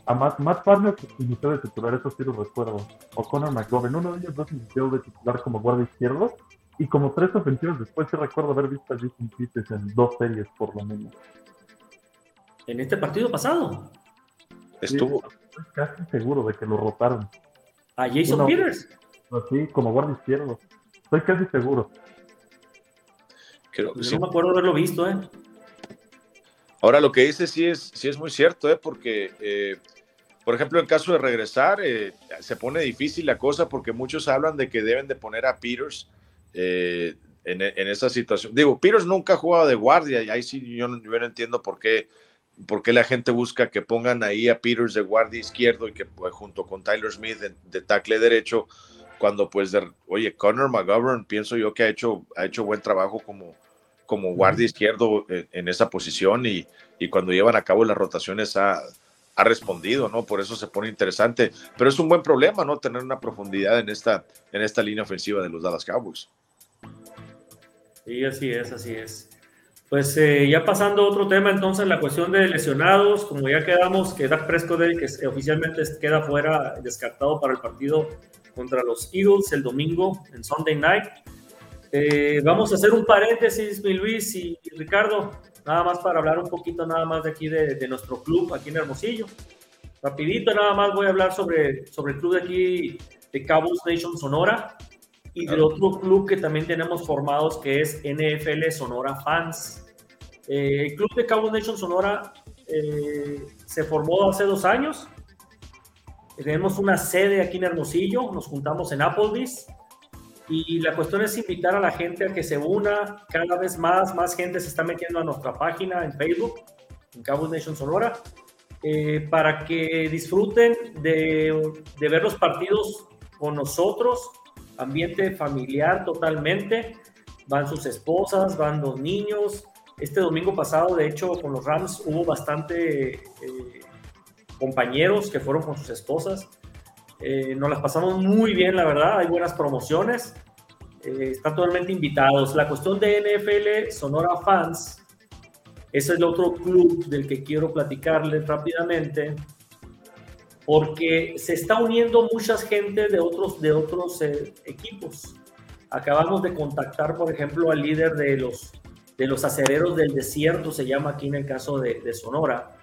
a Matt, Matt que inició de titular, eso sí lo recuerdo, o Conor McGovern, uno de ellos dos inició de titular como guardia izquierdo, y como tres ofensivas después, sí recuerdo haber visto a Jason Peters en dos series, por lo menos. ¿En este partido pasado? Estuvo. estoy casi seguro de que lo rotaron. ¿A Jason Peters? Sí, como guardia izquierdo. Estoy casi seguro. Creo que no me acuerdo haberlo visto, ¿eh? Ahora, lo que dice sí es, sí es muy cierto, ¿eh? Porque, eh, por ejemplo, en caso de regresar, eh, se pone difícil la cosa porque muchos hablan de que deben de poner a Peters eh, en, esa situación. Digo, Peters nunca ha jugado de guardia y ahí sí yo no, entiendo por qué, por qué la gente busca que pongan ahí a Peters de guardia izquierdo y que pues, junto con Tyler Smith de, tackle derecho, cuando pues, de, oye, Connor McGovern pienso yo que ha hecho, ha hecho buen trabajo como, como guardia izquierdo en, esa posición y, y, cuando llevan a cabo las rotaciones ha, ha respondido, ¿no? Por eso se pone interesante. Pero es un buen problema, ¿no? Tener una profundidad en esta, en esta línea ofensiva de los Dallas Cowboys. Sí, así es, así es. Pues eh, ya pasando a otro tema, entonces la cuestión de lesionados, como ya quedamos, que Dak Prescott que oficialmente queda fuera, descartado para el partido contra los Eagles el domingo en Sunday Night. Eh, vamos a hacer un paréntesis, mi Luis y, Ricardo, nada más para hablar un poquito nada más de aquí de, de, nuestro club aquí en Hermosillo. Rapidito nada más voy a hablar sobre, sobre el club de aquí de Cowboys Nation Sonora y de otro club que también tenemos formados que es NFL Sonora Fans. Eh, el club de Cabo Nation Sonora eh, se formó hace dos años. Tenemos una sede aquí en Hermosillo, nos juntamos en Applebee's y la cuestión es invitar a la gente a que se una. Cada vez más, más gente se está metiendo a nuestra página en Facebook, en Cabo Nation Sonora, eh, para que disfruten de, de ver los partidos con nosotros ambiente familiar totalmente. Van sus esposas, van los niños. Este domingo pasado, de hecho, con los Rams hubo bastante eh, compañeros que fueron con sus esposas. Eh, nos las pasamos muy bien, la verdad. Hay buenas promociones. Eh, están totalmente invitados. La cuestión de NFL Sonora Fans, ese es el otro club del que quiero platicarles rápidamente porque se está uniendo mucha gente de otros, de otros eh, equipos. Acabamos de contactar, por ejemplo, al líder de los, de los acereros del desierto, se llama aquí en el caso de, Sonora,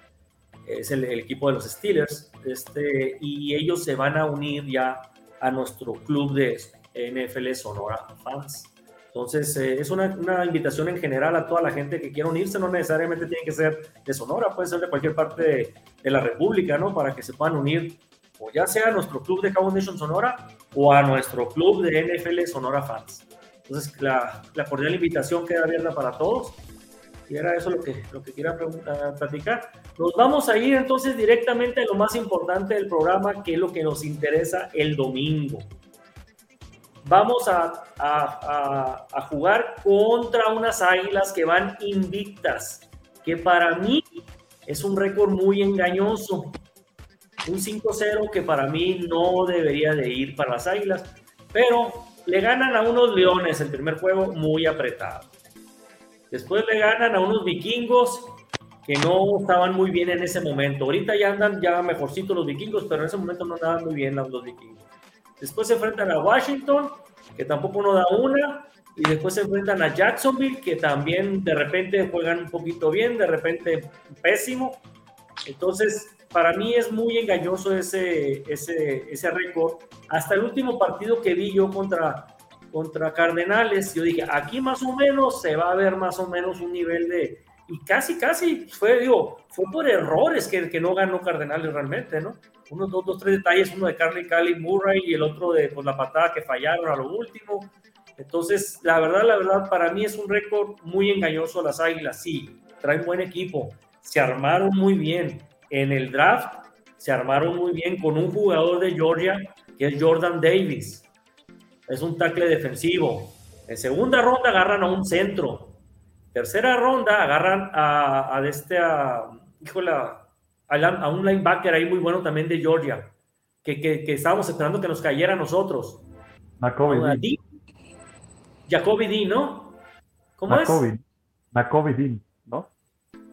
es el, equipo de los Steelers, este, y ellos se van a unir ya a nuestro club de NFL Sonora Fans. Entonces, eh, es una, una, invitación en general a toda la gente que quiera unirse, no necesariamente tiene que ser de Sonora, puede ser de cualquier parte de, de la República, ¿no? Para que se puedan unir, o ya sea a nuestro club de Cabo Nation Sonora o a nuestro club de NFL Sonora Fans. Entonces, la, la cordial invitación queda abierta para todos. Y era eso lo que, lo que quería platicar. Nos vamos a ir entonces directamente a lo más importante del programa, que es lo que nos interesa el domingo. Vamos a, jugar contra unas águilas que van invictas, que para mí es un récord muy engañoso. Un 5-0 que para mí no debería de ir para las águilas, pero le ganan a unos leones el primer juego muy apretado. Después le ganan a unos vikingos que no estaban muy bien en ese momento. Ahorita ya andan ya mejorcitos los vikingos, pero en ese momento no andaban muy bien los vikingos. Después se enfrentan a Washington, que tampoco no da una. Y después se enfrentan a Jacksonville, que también de repente juegan un poquito bien, de repente pésimo. Entonces, para mí es muy engañoso ese, ese, ese récord. Hasta el último partido que vi yo contra contra Cardenales, yo dije, aquí más o menos se va a ver más o menos un nivel de... Y casi, casi fue, digo, fue por errores que, que no ganó Cardenales realmente, ¿no? Unos dos, dos, tres detalles, uno de Carly Cali Murray y el otro de pues, la patada que fallaron a lo último. Entonces, la verdad, la verdad, para mí es un récord muy engañoso las Águilas. Sí, traen buen equipo, se armaron muy bien. En el draft se armaron muy bien con un jugador de Georgia que es Jordan Davis es un tackle defensivo. En segunda ronda agarran a un centro. Tercera ronda agarran a, a este, a, a, un linebacker ahí muy bueno también de Georgia, que, que, estábamos esperando que nos cayera a nosotros. Jacoby Jacoby D, ¿no? ¿Cómo es? Jacoby D, ¿no?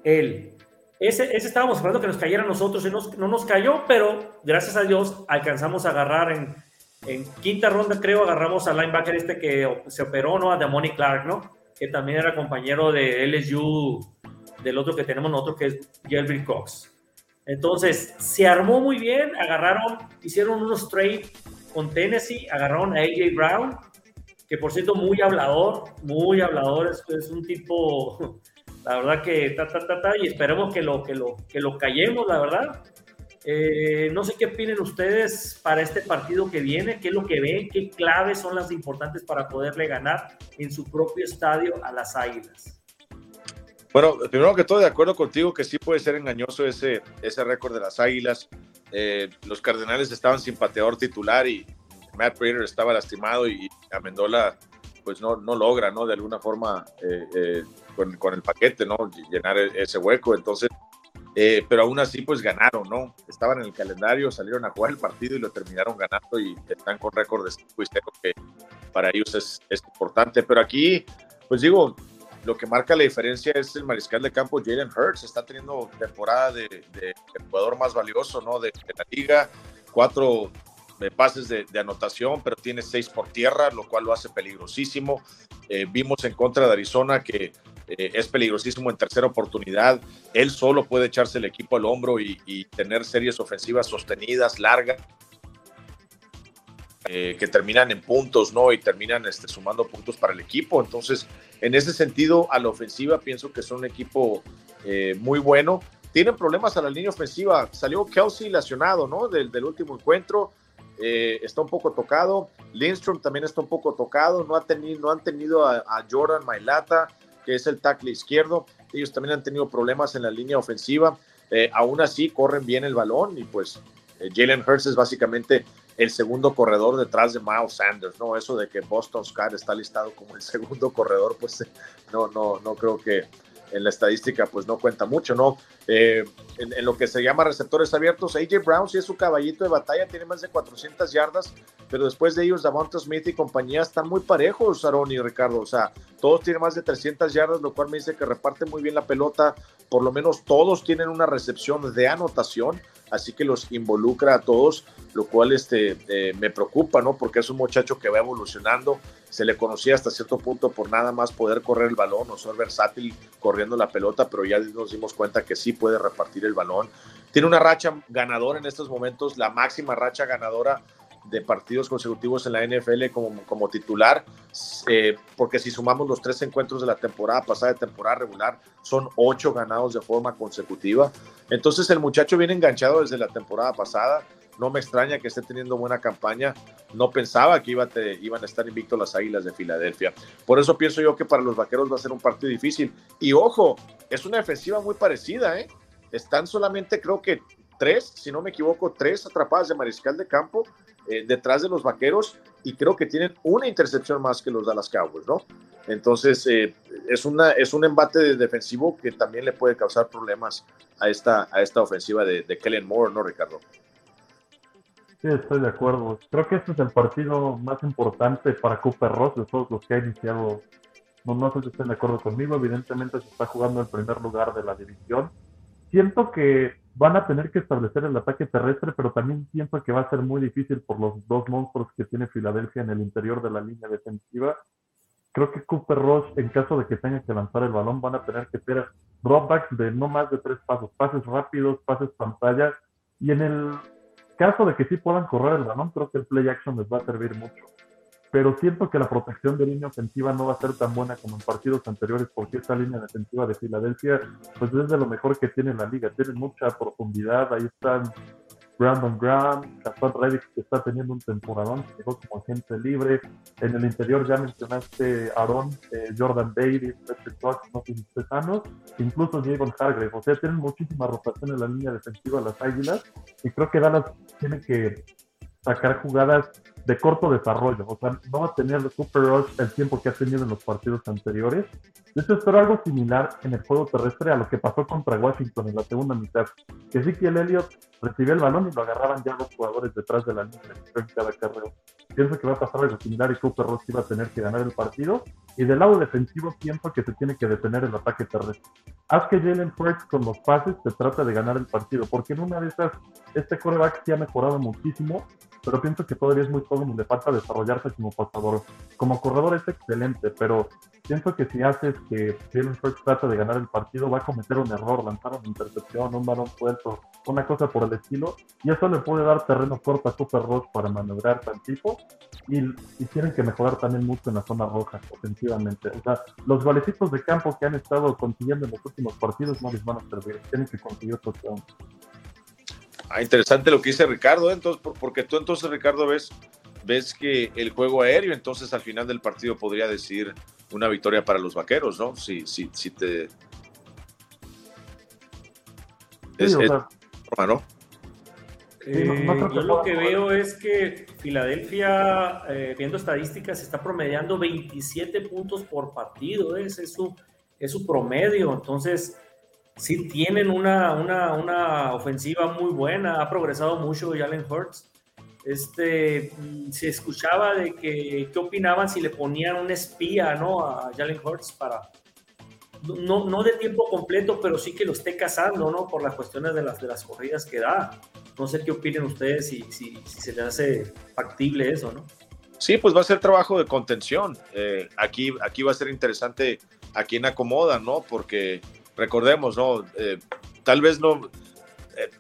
Él. Ese, ese, estábamos esperando que nos cayera a nosotros y no nos cayó, pero gracias a Dios alcanzamos a agarrar en, en quinta ronda, creo, agarramos al linebacker este que se operó, ¿no? A Damoni Clark, ¿no? Que también era compañero de LSU, del otro que tenemos nosotros, que es Jelby Cox. Entonces, se armó muy bien, agarraron, hicieron unos trade con Tennessee, agarraron a AJ Brown, que por cierto, muy hablador, muy hablador, es, es un tipo, la verdad que ta, ta, ta, ta, y esperemos que lo, que lo, que lo callemos, la verdad eh, no sé qué opinen ustedes para este partido que viene, qué es lo que ven, qué claves son las importantes para poderle ganar en su propio estadio a las Águilas. Bueno, primero que todo, de acuerdo contigo que sí puede ser engañoso ese, ese récord de las Águilas. Eh, los Cardenales estaban sin pateador titular y Matt Prater estaba lastimado y Amendola pues no, no logra, ¿no? De alguna forma eh, con, con, el paquete, ¿no? Llenar e-, ese hueco. Entonces, eh, pero aún así pues ganaron, ¿no? Estaban en el calendario, salieron a jugar el partido y lo terminaron ganando y están con récord de 5 y 0 que para ellos es, es, importante. Pero aquí, pues digo, lo que marca la diferencia es el mariscal de campo Jalen Hurts, está teniendo temporada de, jugador más valioso, ¿no? De, la liga, cuatro de pases de, anotación, pero tiene seis por tierra, lo cual lo hace peligrosísimo. Eh, vimos en contra de Arizona que eh, es peligrosísimo en tercera oportunidad. Él solo puede echarse el equipo al hombro y, tener series ofensivas sostenidas, largas, eh, que terminan en puntos, ¿no? Y terminan este, sumando puntos para el equipo. Entonces, en ese sentido, a la ofensiva pienso que son un equipo eh, muy bueno. Tienen problemas a la línea ofensiva. Salió Kelsey lesionado, ¿no? Del, último encuentro. está un poco tocado. Lindstrom también está un poco tocado. No, ha tenido, han tenido a, Jordan Mailata que es el tackle izquierdo. Ellos también han tenido problemas en la línea ofensiva. Eh, aún así, corren bien el balón y pues eh, Jalen Hurts es básicamente el segundo corredor detrás de Miles Sanders, ¿no? Eso de que Boston Scott está listado como el segundo corredor, pues no, no, no creo que, en la estadística pues no cuenta mucho, ¿no? Eh, en, lo que se llama receptores abiertos, AJ Brown sí es su caballito de batalla, tiene más de 400 yardas, pero después de ellos Davonta Smith y compañía están muy parejos, Aaron y Ricardo, o sea, todos tienen más de 300 yardas, lo cual me dice que reparten muy bien la pelota, por lo menos todos tienen una recepción de anotación, así que los involucra a todos, lo cual este, eh, me preocupa, ¿no? Porque es un muchacho que va evolucionando, se le conocía hasta cierto punto por nada más poder correr el balón o ser versátil corriendo la pelota, pero ya nos dimos cuenta que sí puede repartir el balón. Tiene una racha ganadora en estos momentos, la máxima racha ganadora de partidos consecutivos en la NFL como, como titular, eh, porque si sumamos los tres encuentros de la temporada pasada, de temporada regular, son ocho ganados de forma consecutiva. Entonces el muchacho viene enganchado desde la temporada pasada, no me extraña que esté teniendo buena campaña. No pensaba que iba te, iban a estar invictos las Águilas de Filadelfia. Por eso pienso yo que para los Vaqueros va a ser un partido difícil. Y ojo, es una defensiva muy parecida, ¿eh? Están solamente, creo que tres, si no me equivoco, tres atrapadas de mariscal de campo eh, detrás de los Vaqueros y creo que tienen una intercepción más que los Dallas Cowboys, ¿no? Entonces, eh, es, una, es un embate defensivo que también le puede causar problemas a esta, a esta ofensiva de, Kellen Moore, ¿no, Ricardo? Sí, estoy de acuerdo. Creo que este es el partido más importante para Cooper Ross de todos los que ha iniciado. No, no sé si estén de acuerdo conmigo. Evidentemente se está jugando el primer lugar de la división. Siento que van a tener que establecer el ataque terrestre, pero también pienso que va a ser muy difícil por los dos monstruos que tiene Filadelfia en el interior de la línea defensiva creo que Cooper Rush, en caso de que tenga que lanzar el balón, van a tener que hacer dropbacks de no más de tres pasos, pases rápidos, pases pantalla. Y en el caso de que sí puedan correr el balón, creo que el play action les va a servir mucho. Pero siento que la protección de línea ofensiva no va a ser tan buena como en partidos anteriores, porque esta línea defensiva de Filadelfia, pues es de lo mejor que tiene la liga. Tiene mucha profundidad, ahí están Brandon Graham, Gaston Reddick, que está teniendo un temporadón, llegó como agente libre. En el interior ya mencionaste Aaron, eh, Jordan Davis, Patrick Fox, no sé incluso Javon Hargrave. O sea, tienen muchísima rotación en la línea defensiva de las Águilas y creo que Dallas tiene que sacar jugadas de corto desarrollo. O sea, no va a tener Super Rush el tiempo que ha tenido en los partidos anteriores. De hecho, espero algo similar en el juego terrestre a lo que pasó contra Washington en la segunda mitad. Que sí que el Elliott recibía el balón y lo agarraban ya dos jugadores detrás de la línea en cada carrera. Pienso que va a pasar algo similar y Cooper Ross iba a tener que ganar el partido. Y del lado defensivo pienso que se tiene que detener el ataque terrestre. Haz que Jalen Hurts con los pases se trata de ganar el partido, porque en una de esas, este coreback sí ha mejorado muchísimo pero pienso que todavía es muy joven y le falta desarrollarse como pasador. Como corredor es excelente, pero pienso que si haces que Jalen Hurts trata de ganar el partido, va a cometer un error, lanzar una intercepción, un balón suelto, una cosa por el estilo, y eso le puede dar terreno corto a Cooper Ross para maniobrar tan tipo, y, y, tienen que mejorar también mucho en la zona roja, ofensivamente. O sea, los golecitos de campo que han estado consiguiendo en los últimos partidos no les van a servir, tienen que conseguir otro Ah, interesante lo que dice Ricardo, ¿eh? entonces, porque tú entonces, Ricardo, ves, ves que el juego aéreo, entonces al final del partido podría decir una victoria para los vaqueros, ¿no? Si, si, si te. Es, ¿no? Eh, yo lo que veo es que Filadelfia, eh, viendo estadísticas, está promediando 27 puntos por partido, es, su, es su promedio. Entonces, sí tienen una, una, una, ofensiva muy buena, ha progresado mucho Jalen Hurts. Este, mm, se escuchaba de que, ¿qué opinaban si le ponían un espía, ¿no? A Jalen Hurts para, no, no de tiempo completo, pero sí que lo esté cazando, ¿no? Por las cuestiones de las, de las corridas que da. No sé qué opinen ustedes si, si, si se les hace factible eso, ¿no? Sí, pues va a ser trabajo de contención. Eh, aquí, aquí va a ser interesante a quién acomoda, ¿no? Porque recordemos, ¿no? Eh, tal vez no. Eh,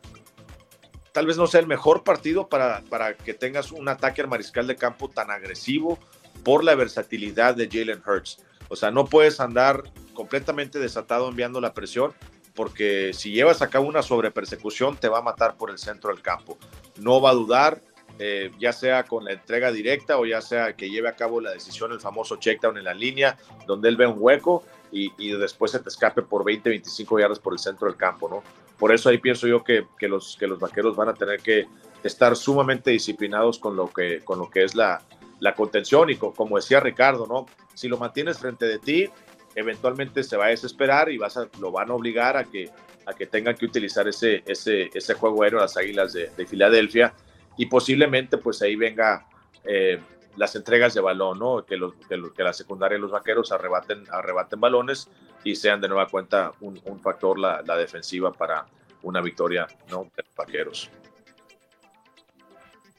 tal vez no sea el mejor partido para, para que tengas un ataque al mariscal de campo tan agresivo por la versatilidad de Jalen Hurts. O sea, no puedes andar completamente desatado enviando la presión porque si llevas a cabo una sobrepersecución te va a matar por el centro del campo. No va a dudar, eh, ya sea con la entrega directa o ya sea que lleve a cabo la decisión, el famoso checkdown en la línea, donde él ve un hueco y, después se te escape por 20, 25 yardas por el centro del campo, ¿no? Por eso ahí pienso yo que, que, los, que los vaqueros van a tener que estar sumamente disciplinados con lo que, con lo que es la, la contención y como decía Ricardo, ¿no? Si lo mantienes frente de ti, eventualmente se va a desesperar y vas a, lo van a obligar a que, a que tengan que utilizar ese, ese, ese juego aéreo las Águilas de, de Filadelfia y posiblemente pues ahí venga eh, las entregas de balón, ¿no? Que, los, que, la secundaria y los vaqueros arrebaten, arrebaten balones y sean de nueva cuenta un, un factor la, la, defensiva para una victoria, ¿no? De los vaqueros.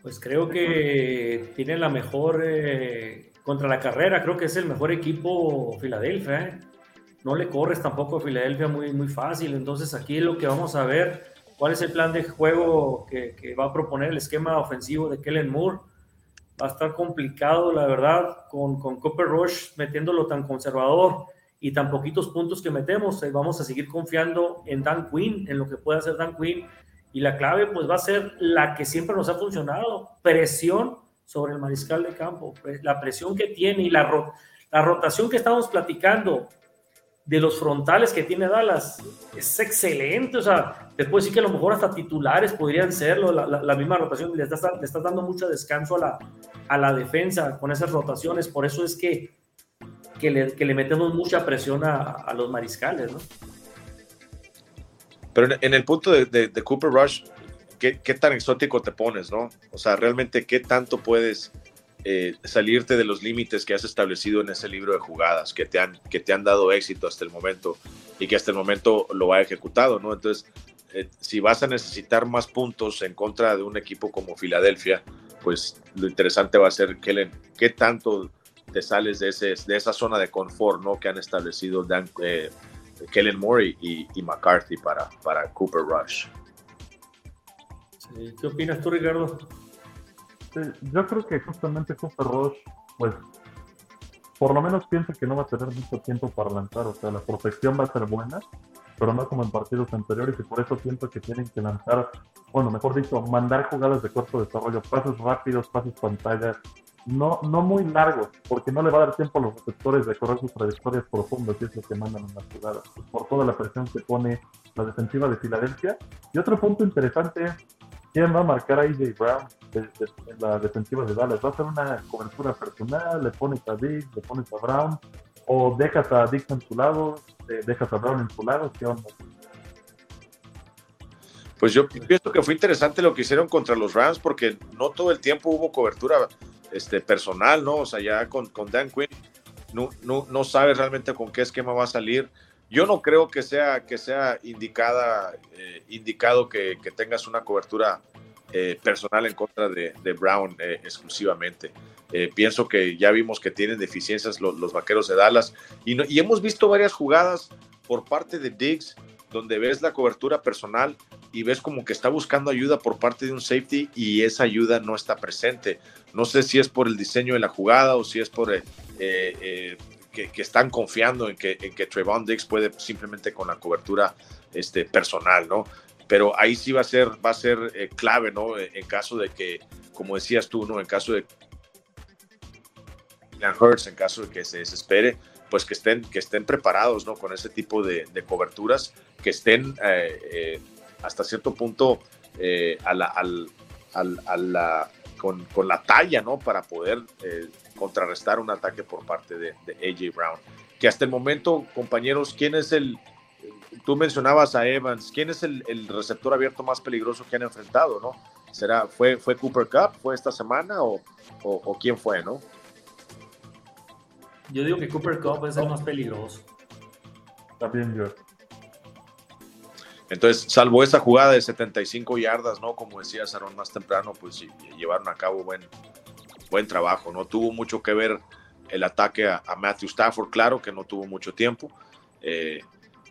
Pues creo que tiene la mejor eh, contra la carrera, creo que es el mejor equipo Filadelfia. ¿eh? No le corres tampoco a Filadelfia muy, muy fácil, entonces aquí lo que vamos a ver, cuál es el plan de juego que, que va a proponer el esquema ofensivo de Kellen Moore va a estar complicado, la verdad, con, con Cooper Rush metiéndolo tan conservador y tan poquitos puntos que metemos. Eh, vamos a seguir confiando en Dan Quinn, en lo que puede hacer Dan Quinn Y la clave pues va a ser la que siempre nos ha funcionado, presión sobre el mariscal de campo, la presión que tiene y la, la rotación que estamos platicando de los frontales que tiene Dallas es excelente. O sea, después sí que a lo mejor hasta titulares podrían serlo, la, misma rotación. Le estás, le dando mucho descanso a la, a la defensa con esas rotaciones. Por eso es que, que, le, que le metemos mucha presión a, a, los mariscales, ¿no? Pero en, el punto de, de, de Cooper Rush, ¿qué, ¿qué, tan exótico te pones, no? O sea, realmente, ¿qué tanto puedes eh, salirte de los límites que has establecido en ese libro de jugadas, que te, han, que te han dado éxito hasta el momento y que hasta el momento lo ha ejecutado, ¿no? Entonces, eh, si vas a necesitar más puntos en contra de un equipo como Filadelfia, pues lo interesante va a ser Kellen, qué tanto te sales de, ese, de esa zona de confort, ¿no? Que han establecido Dan, eh, Kellen Moore y, y, McCarthy para, para Cooper Rush. ¿Qué opinas tú, Ricardo? Yo creo que justamente Cooper Rush, pues, por lo menos piensa que no va a tener mucho tiempo para lanzar, o sea, la protección va a ser buena, pero no como en partidos anteriores, y por eso siento que tienen que lanzar, bueno, mejor dicho, mandar jugadas de corto desarrollo, pasos rápidos, pasos pantalla, no, no muy largos, porque no le va a dar tiempo a los receptores de correr sus trayectorias profundas, y es lo que mandan en las jugadas, por toda la presión que pone la defensiva de Filadelfia. Y otro punto interesante ¿Quién va a marcar a AJ Brown en la defensiva de Dallas? ¿Va a hacer una cobertura personal? ¿Le pones a Dick? ¿Le pones a Brown? ¿O dejas a Dick en su lado? ¿Dejas a Brown en su lado? ¿Qué onda? Pues yo pienso que fue interesante lo que hicieron contra los Rams porque no todo el tiempo hubo cobertura este, personal, ¿no? O sea, ya con, con Dan Quinn no, no, no sabes realmente con qué esquema va a salir. Yo no creo que sea, que sea indicada, eh, indicado que, tengas una cobertura eh, personal en contra de, Brown eh, exclusivamente. pienso que ya vimos que tienen deficiencias los, vaqueros de Dallas y, y, hemos visto varias jugadas por parte de Diggs donde ves la cobertura personal y ves como que está buscando ayuda por parte de un safety y esa ayuda no está presente. No sé si es por el diseño de la jugada o si es por que, están confiando en que, en que Trevon Diggs puede simplemente con la cobertura este, personal, ¿no? Pero ahí sí va a ser, va a ser eh, clave, ¿no? En caso de que, como decías tú, ¿no? En caso de Hurts, en caso de que se desespere, pues que estén, que estén preparados, ¿no? Con ese tipo de, coberturas, que estén eh, eh, hasta cierto punto a la, al, a la, con, con, la talla, ¿no? Para poder contrarrestar un ataque por parte de, AJ Brown. Que hasta el momento, compañeros, ¿quién es el, tú mencionabas a Evans, ¿quién es el, receptor abierto más peligroso que han enfrentado, no? ¿Será, fue, fue Cooper Cup, fue esta semana o, o, quién fue, no? Yo digo que Cooper Cup es el más peligroso. También yo. Entonces, salvo esa jugada de 75 yardas, ¿no? Como decía Aaron más temprano, pues llevaron a cabo buen, buen trabajo. No tuvo mucho que ver el ataque a, Matthew Stafford, claro que no tuvo mucho tiempo, eh,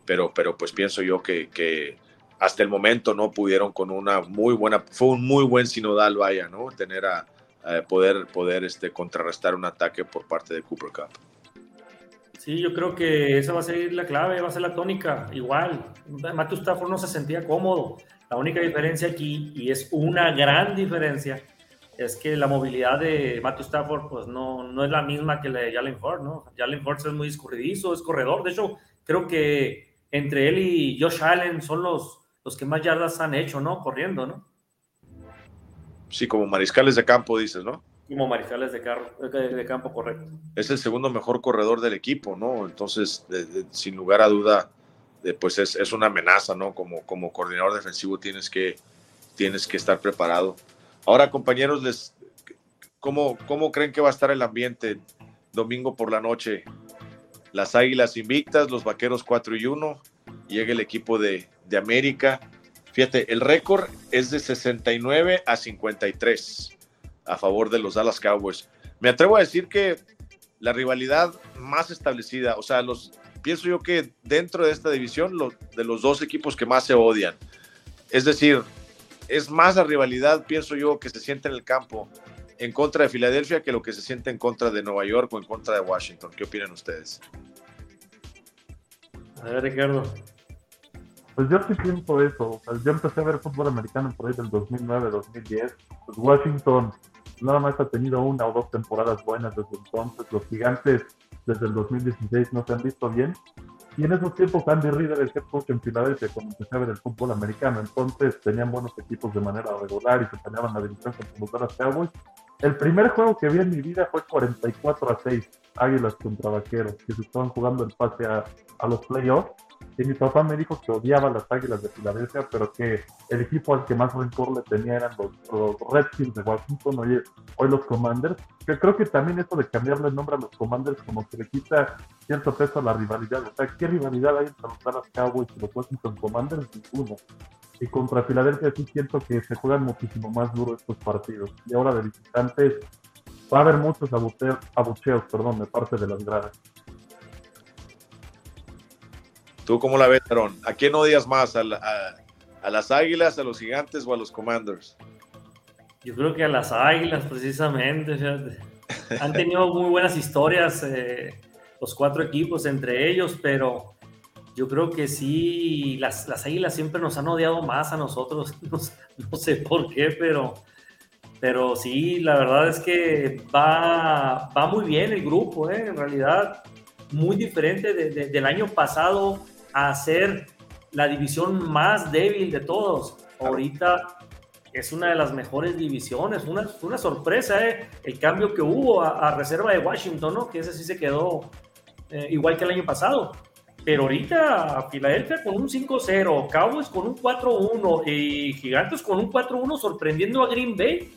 pero, pero pues pienso yo que, hasta el momento no pudieron con una muy buena, fue un muy buen sinodal, vaya, ¿no? Tener a, poder, poder este, contrarrestar un ataque por parte de Cooper Cup. Sí, yo creo que esa va a ser la clave, va a ser la tónica. Igual, Matthew Stafford no se sentía cómodo. La única diferencia aquí, y es una gran diferencia, es que la movilidad de Matthew Stafford pues no, no es la misma que la de Jalen Ford, ¿no? Jalen Ford es muy escurridizo, es corredor. De hecho, creo que entre él y Josh Allen son los, los que más yardas han hecho, ¿no? Corriendo, ¿no? Sí, como mariscales de campo, dices, ¿no? Como mariscales de, carro, de, campo, correcto. Es el segundo mejor corredor del equipo, ¿no? Entonces, sin lugar a duda, pues es, es, una amenaza, ¿no? Como, como coordinador defensivo tienes que, tienes que estar preparado. Ahora, compañeros, les, ¿cómo, ¿cómo creen que va a estar el ambiente domingo por la noche? Las Águilas invictas, los Vaqueros 4 y 1, llega el equipo de, América. Fíjate, el récord es de 69 a 53 a favor de los Dallas Cowboys. Me atrevo a decir que la rivalidad más establecida, o sea, los, pienso yo que dentro de esta división, de los dos equipos que más se odian, es decir, es más la rivalidad, pienso yo, que se siente en el campo en contra de Filadelfia que lo que se siente en contra de Nueva York o en contra de Washington. ¿Qué opinan ustedes? A ver, Ricardo. Pues yo sí pienso eso. yo empecé a ver fútbol americano por ahí del 2009, 2010. Pues Washington nada más ha tenido una o dos temporadas buenas desde entonces. Los gigantes desde el 2016 no se han visto bien. Y en esos tiempos Andy Reid era el head coach en Filadelfia cuando empecé a ver el fútbol americano. Entonces tenían buenos equipos de manera regular y se peleaban la división contra los Dallas Cowboys. El primer juego que vi en mi vida fue 44 a 6, Águilas contra Vaqueros, que se estaban jugando el pase a, a los playoffs y mi papá me dijo que odiaba las Águilas de Filadelfia, pero que el equipo al que más rencor le tenía eran los, Redskins de Washington, hoy, hoy los Commanders. Que creo que también eso de cambiarle el nombre a los Commanders como que le quita cierto peso a la rivalidad. O sea, ¿qué rivalidad hay entre los Dallas Cowboys y los Washington Commanders? Ninguno. Y contra Filadelfia sí siento que se juegan muchísimo más duro estos partidos. Y ahora de visitantes va a haber muchos abucheos, abucheos perdón, de parte de las gradas. ¿Tú cómo la ves, Aaron? ¿A quién odias más? ¿A, las Águilas, a los Gigantes o a los Commanders? Yo creo que a las Águilas, precisamente. Han tenido muy buenas historias eh, los cuatro equipos entre ellos, pero yo creo que sí, las, las Águilas siempre nos han odiado más a nosotros. No, sé por qué, pero, pero sí, la verdad es que va, va muy bien el grupo, ¿eh? en realidad muy diferente del año pasado a ser la división más débil de todos. Ahorita es una de las mejores divisiones, una, una sorpresa eh, el cambio que hubo a, reserva de Washington, ¿no? que ese sí se quedó eh, igual que el año pasado. Pero ahorita Filadelfia con un 5-0, Cowboys con un 4-1 y Gigantes con un 4-1 sorprendiendo a Green Bay.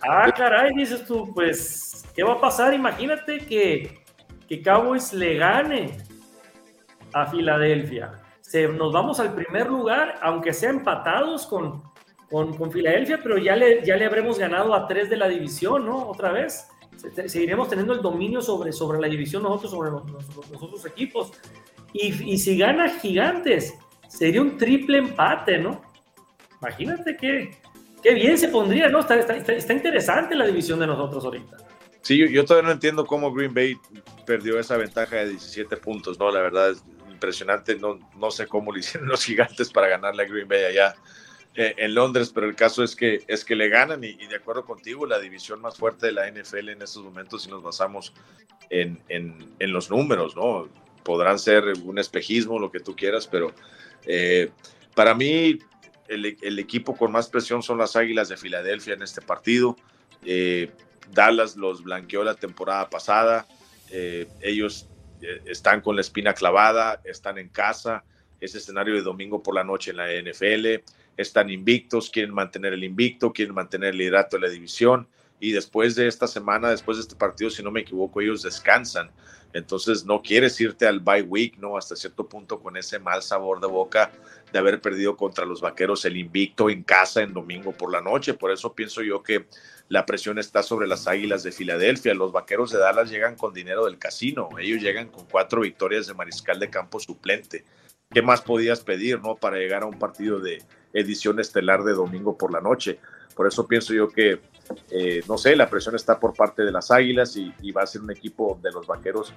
Ah, caray, dices tú, pues, ¿qué va a pasar? Imagínate que, que Cowboys le gane a Filadelfia. Se, nos vamos al primer lugar, aunque sea empatados con, con, Filadelfia, pero ya le, ya le habremos ganado a tres de la división, ¿no? Otra vez. Seguiremos teniendo el dominio sobre, sobre la división nosotros, sobre los, otros equipos. Y, y, si gana Gigantes, sería un triple empate, ¿no? Imagínate qué, qué bien se pondría, ¿no? Está, está, está interesante la división de nosotros ahorita. Sí, yo, yo, todavía no entiendo cómo Green Bay perdió esa ventaja de 17 puntos, ¿no? La verdad es impresionante. No, no sé cómo lo hicieron los gigantes para ganarle a Green Bay allá eh, en Londres, pero el caso es que, es que le ganan y, de acuerdo contigo, la división más fuerte de la NFL en estos momentos, si nos basamos en, en, los números, ¿no? Podrán ser un espejismo, lo que tú quieras, pero eh, para mí el, equipo con más presión son las Águilas de Filadelfia en este partido. Eh, Dallas los blanqueó la temporada pasada. ellos eh, están con la espina clavada, están en casa, ese escenario de domingo por la noche en la NFL, están invictos, quieren mantener el invicto, quieren mantener el liderato de la división y después de esta semana, después de este partido, si no me equivoco, ellos descansan. Entonces no quieres irte al bye week, ¿no? Hasta cierto punto con ese mal sabor de boca de haber perdido contra los Vaqueros el invicto en casa en domingo por la noche. Por eso pienso yo que la presión está sobre las Águilas de Filadelfia. Los Vaqueros de Dallas llegan con dinero del casino. Ellos llegan con cuatro victorias de mariscal de campo suplente. ¿Qué más podías pedir, no? Para llegar a un partido de edición estelar de domingo por la noche. Por eso pienso yo que, eh, no sé, la presión está por parte de las Águilas y, va a ser un equipo de los Vaqueros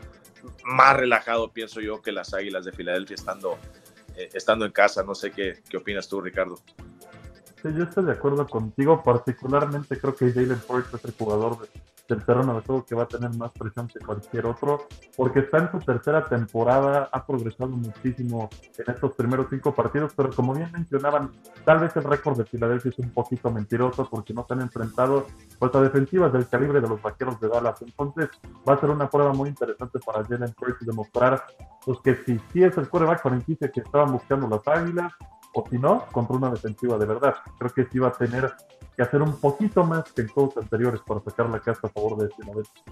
más relajado, pienso yo, que las Águilas de Filadelfia estando, eh, estando en casa. No sé qué, qué opinas tú, Ricardo. Sí, yo estoy de acuerdo contigo. Particularmente creo que Jalen Hurts es el jugador del terreno de juego que va a tener más presión que cualquier otro, porque está en su tercera temporada, ha progresado muchísimo en estos primeros cinco partidos, pero como bien mencionaban, tal vez el récord de Filadelfia es un poquito mentiroso porque no se han enfrentado pues, a defensivas del calibre de los vaqueros de Dallas. Entonces va a ser una prueba muy interesante para Jalen Hurts demostrar pues, que si sí es el quarterback franquicia que estaban buscando las águilas, o si no, contra una defensiva de verdad. Creo que sí va a tener que hacer un poquito más que en juegos anteriores para sacar la casa a favor de Filadelfia.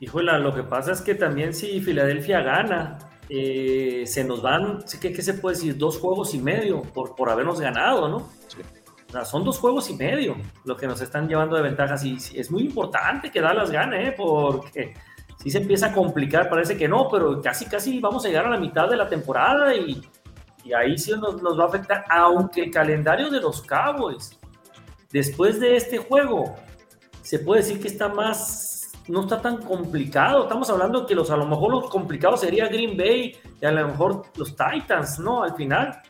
Híjole, lo que pasa es que también si Filadelfia gana, eh, se nos van, ¿qué, ¿qué, se puede decir? Dos juegos y medio por, por habernos ganado, ¿no? O sea, son dos juegos y medio lo que nos están llevando de ventajas y, es muy importante que Dallas gane, ¿eh? porque sí se empieza a complicar, parece que no, pero casi, casi vamos a llegar a la mitad de la temporada y, y ahí sí nos, va a afectar, aunque el calendario de los Cowboys, después de este juego, se puede decir que está más, no está tan complicado, estamos hablando que los, a lo mejor los complicados sería Green Bay y a lo mejor los Titans, ¿no? Al final.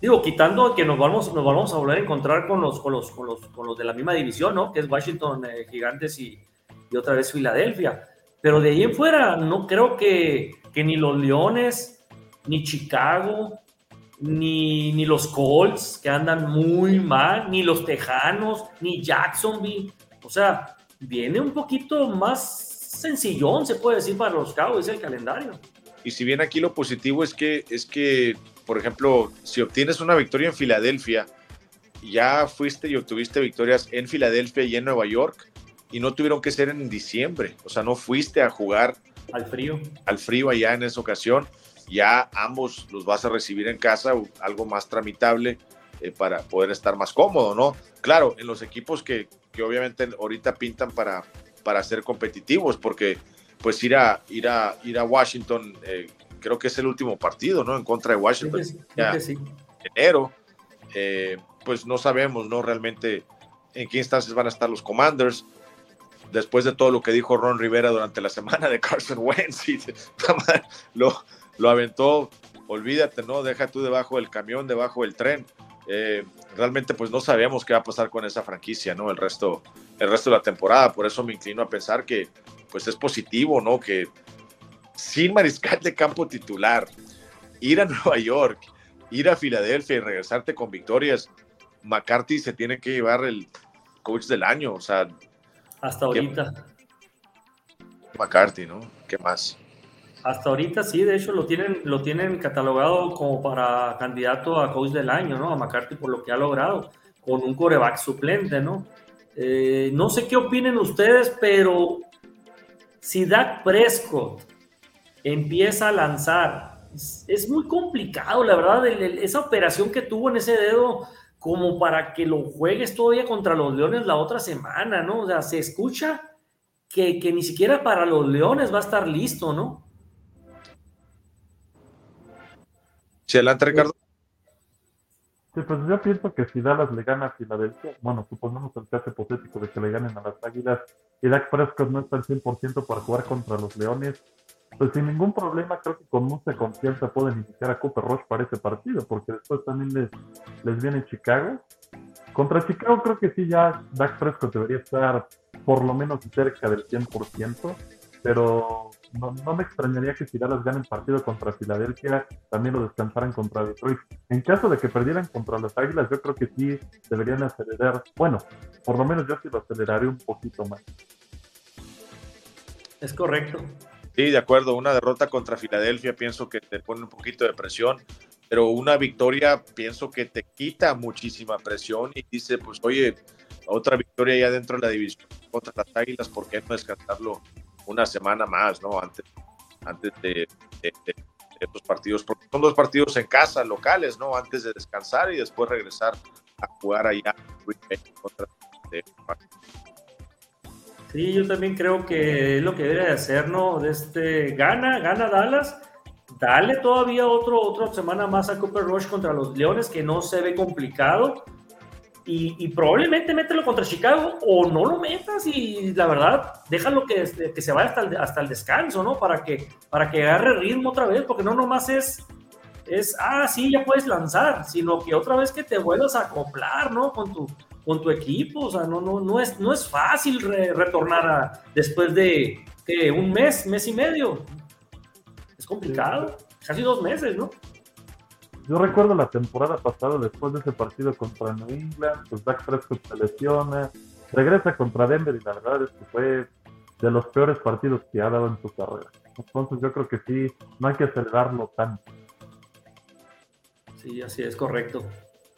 Digo, quitando que nos vamos, nos vamos a volver a encontrar con los, con los, con los, con los de la misma división, ¿no? Que es Washington eh, Gigantes y, y, otra vez Filadelfia. Pero de ahí en fuera, no creo que, que ni los Leones, ni Chicago, ni, ni los Colts, que andan muy mal, ni los Tejanos, ni Jacksonville. O sea, viene un poquito más sencillón, se puede decir, para los Cowboys el calendario. Y si bien aquí lo positivo es que, es que, por ejemplo, si obtienes una victoria en Filadelfia, ya fuiste y obtuviste victorias en Filadelfia y en Nueva York, y no tuvieron que ser en diciembre. O sea, no fuiste a jugar al frío. Al frío allá en esa ocasión. Ya ambos los vas a recibir en casa, algo más tramitable eh, para poder estar más cómodo, ¿no? Claro, en los equipos que, que obviamente ahorita pintan para, para ser competitivos, porque pues ir a, ir a, ir a Washington, eh, creo que es el último partido, ¿no? En contra de Washington. Sí, Enero, eh, pues no sabemos, ¿no? Realmente en qué instancias van a estar los Commanders. Después de todo lo que dijo Ron Rivera durante la semana de Carson Wentz, y lo, lo aventó, olvídate, ¿no? Deja tú debajo del camión, debajo del tren. Eh, realmente pues no sabemos qué va a pasar con esa franquicia, ¿no? El resto, el resto de la temporada. Por eso me inclino a pensar que pues es positivo, ¿no? Que sin mariscal de campo titular, ir a Nueva York, ir a Filadelfia y regresarte con victorias, McCarthy se tiene que llevar el coach del año, o sea. Hasta ahorita. McCarthy, ¿no? ¿Qué más? Hasta ahorita sí, de hecho lo tienen, lo tienen catalogado como para candidato a coach del año, ¿no? A McCarthy por lo que ha logrado, con un coreback suplente, ¿no? Eh, no sé qué opinen ustedes, pero si Dak Prescott empieza a lanzar, es muy complicado, la verdad, esa operación que tuvo en ese dedo como para que lo juegues todavía contra los Leones la otra semana, ¿no? O sea, se escucha que, que ni siquiera para los Leones va a estar listo, ¿no? Sí, adelante, Ricardo. Sí, pues yo pienso que si Dallas le gana a Filadelfia, bueno, suponemos el caso hipotético de que le ganen a las Águilas y Dak Prescott no está al 100% para jugar contra los Leones, pues sin ningún problema creo que con mucha confianza pueden iniciar a Cooper Rush para ese partido, porque después también les, les viene Chicago. Contra Chicago creo que sí ya Dak Prescott debería estar por lo menos cerca del 100%, pero no, me extrañaría que si Dallas ganen partido contra Filadelfia, también lo descansaran contra Detroit. En caso de que perdieran contra las Águilas, yo creo que sí deberían acelerar. Bueno, por lo menos yo sí lo aceleraré un poquito más. Es correcto. Sí, de acuerdo. Una derrota contra Filadelfia pienso que te pone un poquito de presión, pero una victoria pienso que te quita muchísima presión y dice, pues oye, otra victoria ya dentro de la división contra las Águilas, ¿por qué no descansarlo una semana más, ¿no? Antes, antes de, estos partidos, porque son dos partidos en casa, locales, ¿no? Antes de descansar y después regresar a jugar allá contra Sí, yo también creo que es lo que debe de hacer, ¿no? De este, gana, gana Dallas, dale todavía otro, otra semana más a Cooper Rush contra los Leones, que no se ve complicado y, probablemente mételo contra Chicago o no lo metas y la verdad, déjalo que, que se vaya hasta el, hasta el descanso, ¿no? Para que, para que agarre ritmo otra vez, porque no nomás es, es, ah, sí, ya puedes lanzar, sino que otra vez que te vuelvas a acoplar, ¿no? Con tu, con tu equipo, o sea, no, no, no, es, no es fácil retornar a, después de un mes, mes y medio. Es complicado, casi dos meses, ¿no? Yo recuerdo la temporada pasada, después de ese partido contra New England, pues Dak Prescott se lesiona, regresa contra Denver y la verdad es que fue de los peores partidos que ha dado en su carrera. Entonces yo creo que sí, no hay que acelerarlo tanto. Sí, así es correcto.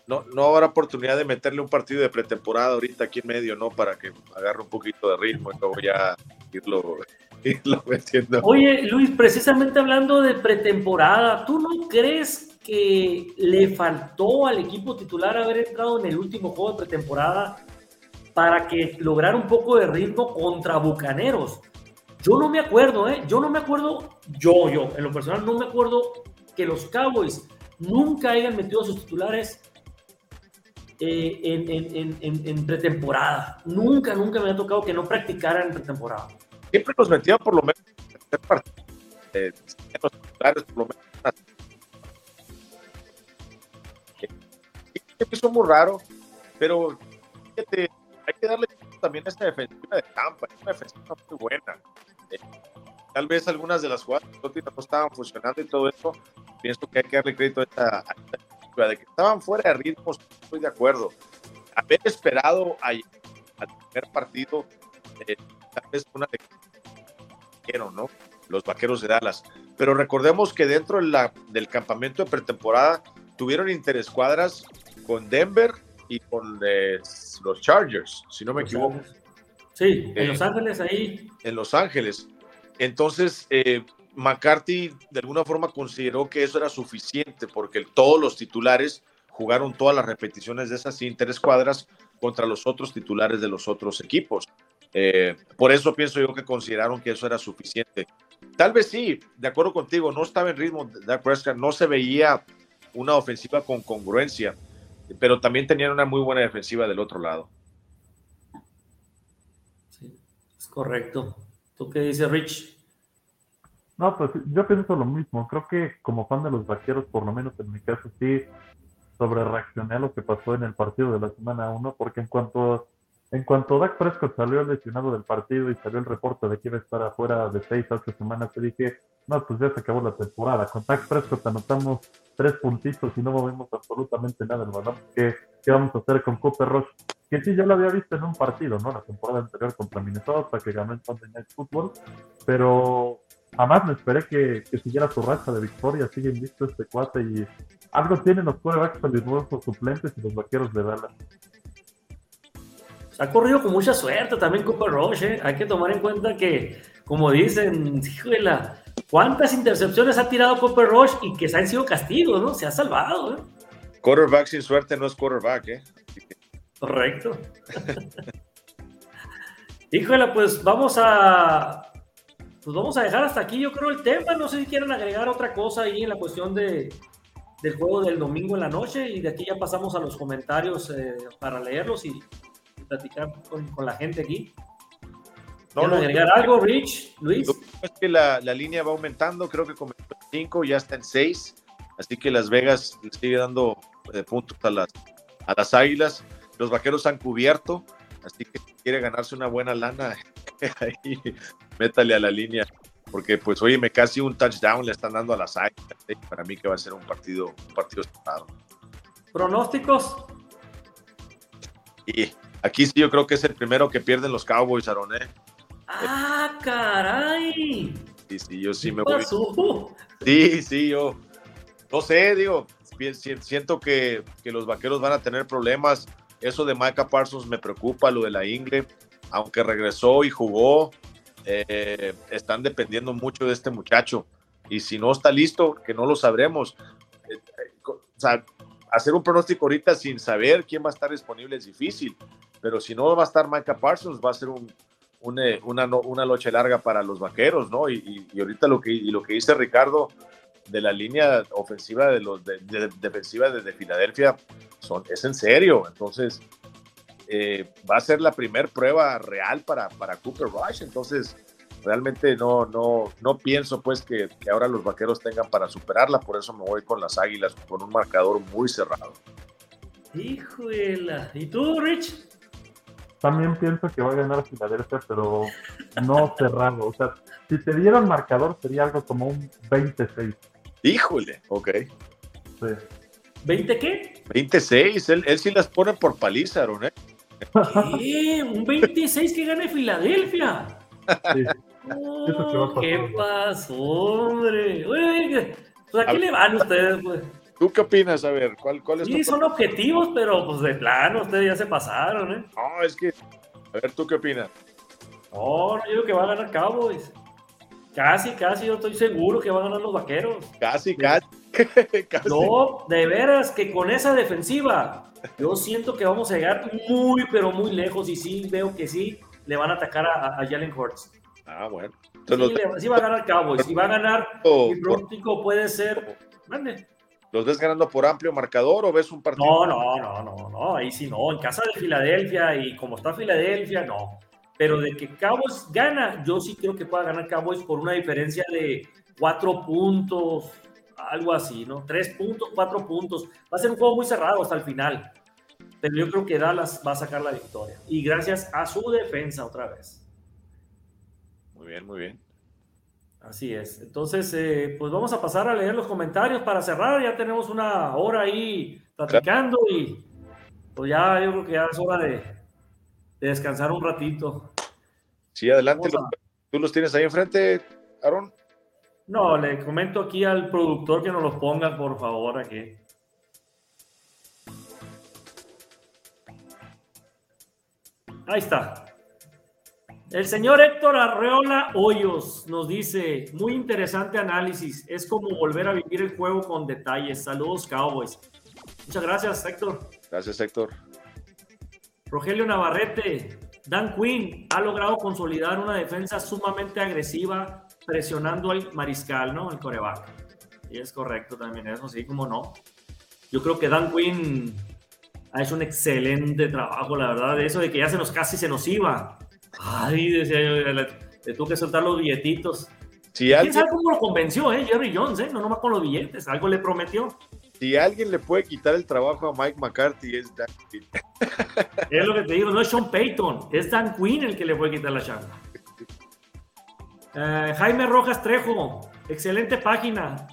No, no habrá oportunidad de meterle un partido de pretemporada ahorita aquí en medio, ¿no? Para que agarre un poquito de ritmo y luego ya irlo, irlo metiendo. Oye, Luis, precisamente hablando de pretemporada, ¿tú no crees que le faltó al equipo titular haber entrado en el último juego de pretemporada para que lograra un poco de ritmo contra Bucaneros. Yo no me acuerdo, ¿eh? Yo no me acuerdo, yo, yo, en lo personal, no me acuerdo que los Cowboys nunca hayan metido a sus titulares eh, en, pretemporada. Nunca, nunca me ha tocado que no practicaran en pretemporada. Siempre los metía por lo menos en eh, titulares, por lo menos es muy raro, pero fíjate, hay que darle también a esta defensiva de Tampa, es una defensiva muy buena. Eh, tal vez algunas de las jugadas no estaban funcionando y todo eso, pienso que hay que darle crédito a esta, defensiva, de que estaban fuera de ritmos, estoy de acuerdo. Haber esperado al primer partido, eh, tal vez una de ¿no? Los vaqueros de Dallas. Pero recordemos que dentro de la, del campamento de pretemporada tuvieron interescuadras con Denver y con los Chargers, si no me equivoco. Sí, en Los eh, Ángeles ahí. En Los Ángeles. Entonces, eh, McCarthy de alguna forma consideró que eso era suficiente porque todos los titulares jugaron todas las repeticiones de esas interescuadras contra los otros titulares de los otros equipos. Eh, por eso pienso yo que consideraron que eso era suficiente. Tal vez sí, de acuerdo contigo, no estaba en ritmo de Prescott, no se veía una ofensiva con congruencia, pero también tenían una muy buena defensiva del otro lado. Sí, es correcto. ¿Tú qué dices, Rich? No, pues yo pienso lo mismo. Creo que como fan de los vaqueros, por lo menos en mi caso, sí sobre reaccioné a lo que pasó en el partido de la semana 1, porque en cuanto en cuanto Dak Prescott salió lesionado del partido y salió el reporte de que iba a estar afuera de seis a ocho semanas, te dije, no, pues ya se acabó la temporada. Con Dak Prescott anotamos tres puntitos y no movemos absolutamente nada del balón. ¿Qué, ¿Qué, vamos a hacer con Cooper Rush? Que sí, yo lo había visto en un partido, ¿no? La temporada anterior contra Minnesota, que ganó el Sunday Night Football, pero jamás me esperé que, siguiera su racha de victoria. Siguen visto este cuate y algo tienen los quarterbacks peligrosos suplentes y los vaqueros de Dallas ha corrido con mucha suerte también Cooper Rush. ¿eh? Hay que tomar en cuenta que, como dicen, híjole, ¿cuántas intercepciones ha tirado Cooper Rush y que se han sido castigos, ¿no? Se ha salvado. ¿eh? Quarterback sin suerte no es quarterback, ¿eh? Correcto. híjole, pues vamos a. Pues vamos a dejar hasta aquí, yo creo, el tema. No sé si quieren agregar otra cosa ahí en la cuestión de, del juego del domingo en la noche. Y de aquí ya pasamos a los comentarios eh, para leerlos y platicar con, la gente aquí. No, no, agregar algo, Rich, Luis? Es que la, la, línea va aumentando, creo que comenzó en 5, ya está en 6, así que Las Vegas le sigue dando eh, puntos a las, a las Águilas. Los Vaqueros han cubierto, así que si quiere ganarse una buena lana, ahí métale a la línea, porque pues oye, me casi un touchdown le están dando a las Águilas, ¿eh? para mí que va a ser un partido, un partido cerrado. ¿Pronósticos? Y Aquí sí yo creo que es el primero que pierden los Cowboys, Aaron, ¿eh? ¡Ah, caray! Sí, sí, yo sí me voy. Sí, sí, yo. No sé, digo, siento que, los vaqueros van a tener problemas. Eso de Micah Parsons me preocupa, lo de la Ingle, aunque regresó y jugó, eh, están dependiendo mucho de este muchacho. Y si no está listo, que no lo sabremos. Eh, eh, o sea, hacer un pronóstico ahorita sin saber quién va a estar disponible es difícil pero si no va a estar Micah Parsons, va a ser un, eh, una, una noche larga para los vaqueros, ¿no? Y, y, ahorita lo que, lo que dice Ricardo de la línea ofensiva de los de, defensiva desde Filadelfia son, es en serio. Entonces, eh, va a ser la primera prueba real para, para Cooper Rush. Entonces, realmente no, no, no pienso pues que, que, ahora los vaqueros tengan para superarla. Por eso me voy con las águilas, con un marcador muy cerrado. Híjole. ¿Y tú, Rich? También pienso que va a ganar Filadelfia, pero no cerrado. O sea, si te dieran marcador sería algo como un 26. Híjole, ok. Sí. ¿20 qué? 26, él, él sí las pone por paliza, ¿no? ¿eh? ¿Qué? ¿Un 26 que gane Filadelfia? Sí. Oh, ¿Qué pasó, hombre? Oye, pues aquí le van ustedes, pues. ¿Tú qué opinas? A ver, ¿cuál, cuál es Sí, son objetivos, pero pues de plano, ustedes ya se pasaron, ¿eh? No, es que. A ver, ¿tú qué opinas? No, no, yo digo que va a ganar Cowboys. Casi, casi, yo estoy seguro que va a ganar los vaqueros. Casi, casi. casi. No, de veras que con esa defensiva, yo siento que vamos a llegar muy, pero muy lejos. Y sí, veo que sí, le van a atacar a, a Jalen Hurts. Ah, bueno. sí, va a ganar Cowboys. Si va a ganar, mi pronóstico puede ser. Mande. ¿Los ves ganando por amplio marcador o ves un partido? No, no, no, no, no, ahí sí no. En casa de Filadelfia y como está Filadelfia, no. Pero de que Cowboys gana, yo sí creo que pueda ganar Cowboys por una diferencia de cuatro puntos, algo así, ¿no? Tres puntos, cuatro puntos. Va a ser un juego muy cerrado hasta el final. Pero yo creo que Dallas va a sacar la victoria. Y gracias a su defensa otra vez. Muy bien, muy bien. Así es. Entonces, eh, pues vamos a pasar a leer los comentarios para cerrar. Ya tenemos una hora ahí platicando y pues ya yo creo que ya es hora de, descansar un ratito. Sí, adelante. ¿Tú los tienes ahí enfrente, Aaron? No, le comento aquí al productor que nos los ponga, por favor, aquí. Ahí está. El señor Héctor Arreola Hoyos nos dice, muy interesante análisis, es como volver a vivir el juego con detalles. Saludos Cowboys. Muchas gracias Héctor. Gracias Héctor. Rogelio Navarrete, Dan Quinn ha logrado consolidar una defensa sumamente agresiva, presionando al mariscal, ¿no? El coreback. Y es correcto también eso, sí, como no. Yo creo que Dan Quinn ha hecho un excelente trabajo, la verdad, de eso de que ya se nos casi se nos iba. Ay, decía yo, le, tuve que soltar los billetitos. Si alguien... ¿Quién sabe cómo lo convenció, eh? Jerry Jones, eh? No nomás con los billetes, algo le prometió. Si alguien le puede quitar el trabajo a Mike McCarthy es Dan Quinn. Es lo que te digo, no es Sean Payton, es Dan Quinn el que le puede quitar la chamba. Eh, Jaime Rojas Trejo, excelente página.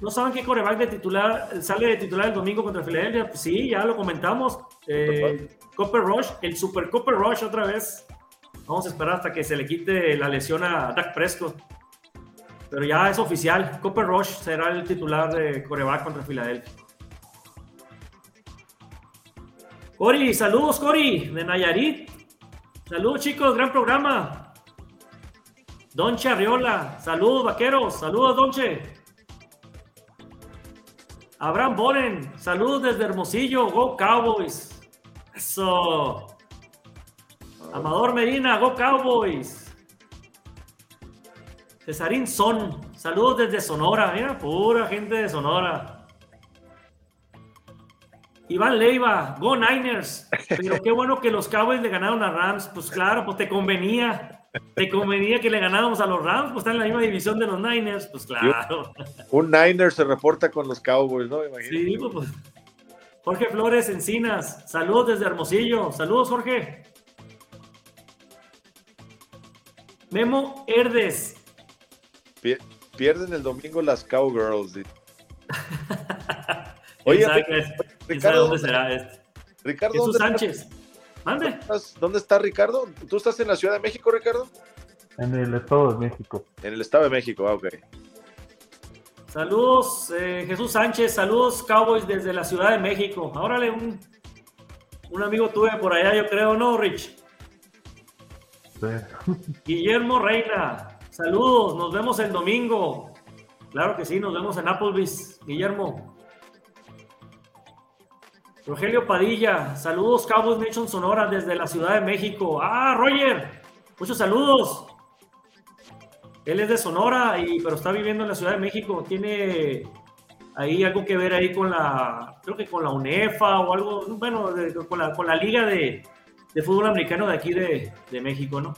¿No saben qué coreback de titular sale de titular el domingo contra Filadelfia? Pues sí, ya lo comentamos. Eh, Copper Rush, el Super Copper Rush otra vez. Vamos a esperar hasta que se le quite la lesión a Dak Prescott. Pero ya es oficial. Copper Rush será el titular de coreback contra Filadelfia. Cori, saludos Cori, de Nayarit. Saludos chicos, gran programa. Donche Arriola, saludos vaqueros, saludos Donche. Abraham Boren, saludos desde Hermosillo, Go Cowboys. Eso. Amador Medina, Go Cowboys. Cesarín Son, saludos desde Sonora, mira, pura gente de Sonora. Iván Leiva, Go Niners. Pero qué bueno que los Cowboys le ganaron a Rams. Pues claro, pues te convenía. ¿Te convenía que le ganáramos a los Rams? Pues está en la misma división de los Niners, pues claro. Un Niner se reporta con los Cowboys, ¿no? Sí, pues, pues, Jorge Flores Encinas, saludos desde Hermosillo. Saludos, Jorge. Memo Herdes. Pierden el domingo las Cowgirls. Oye, Ricardo, ¿dónde será este? Ricardo Jesús Sánchez. ¿Dónde está Ricardo? ¿Tú estás en la Ciudad de México, Ricardo? En el Estado de México. En el Estado de México, ah, ok. Saludos, eh, Jesús Sánchez, saludos Cowboys desde la Ciudad de México. Órale, un, un amigo tuve por allá, yo creo, ¿no, Rich? Guillermo Reina, saludos, nos vemos el domingo. Claro que sí, nos vemos en Applebee's, Guillermo. Rogelio Padilla, saludos Cowboys Nation Sonora desde la Ciudad de México. Ah, Roger, muchos saludos. Él es de Sonora, y, pero está viviendo en la Ciudad de México. Tiene ahí algo que ver ahí con la, creo que con la UNEFA o algo, bueno, con, la, con, la, liga de, de, fútbol americano de aquí de, de México, ¿no?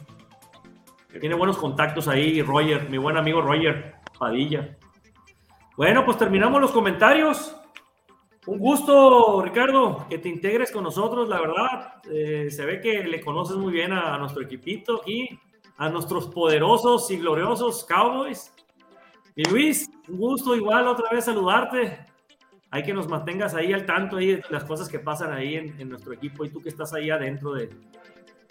Tiene buenos contactos ahí, Roger, mi buen amigo Roger Padilla. Bueno, pues terminamos los comentarios. Un gusto, Ricardo, que te integres con nosotros, la verdad. Eh, se ve que le conoces muy bien a, nuestro equipito aquí, a nuestros poderosos y gloriosos Cowboys. Y Luis, un gusto igual otra vez saludarte. Hay que nos mantengas ahí al tanto ahí de las cosas que pasan ahí en, nuestro equipo y tú que estás ahí adentro de,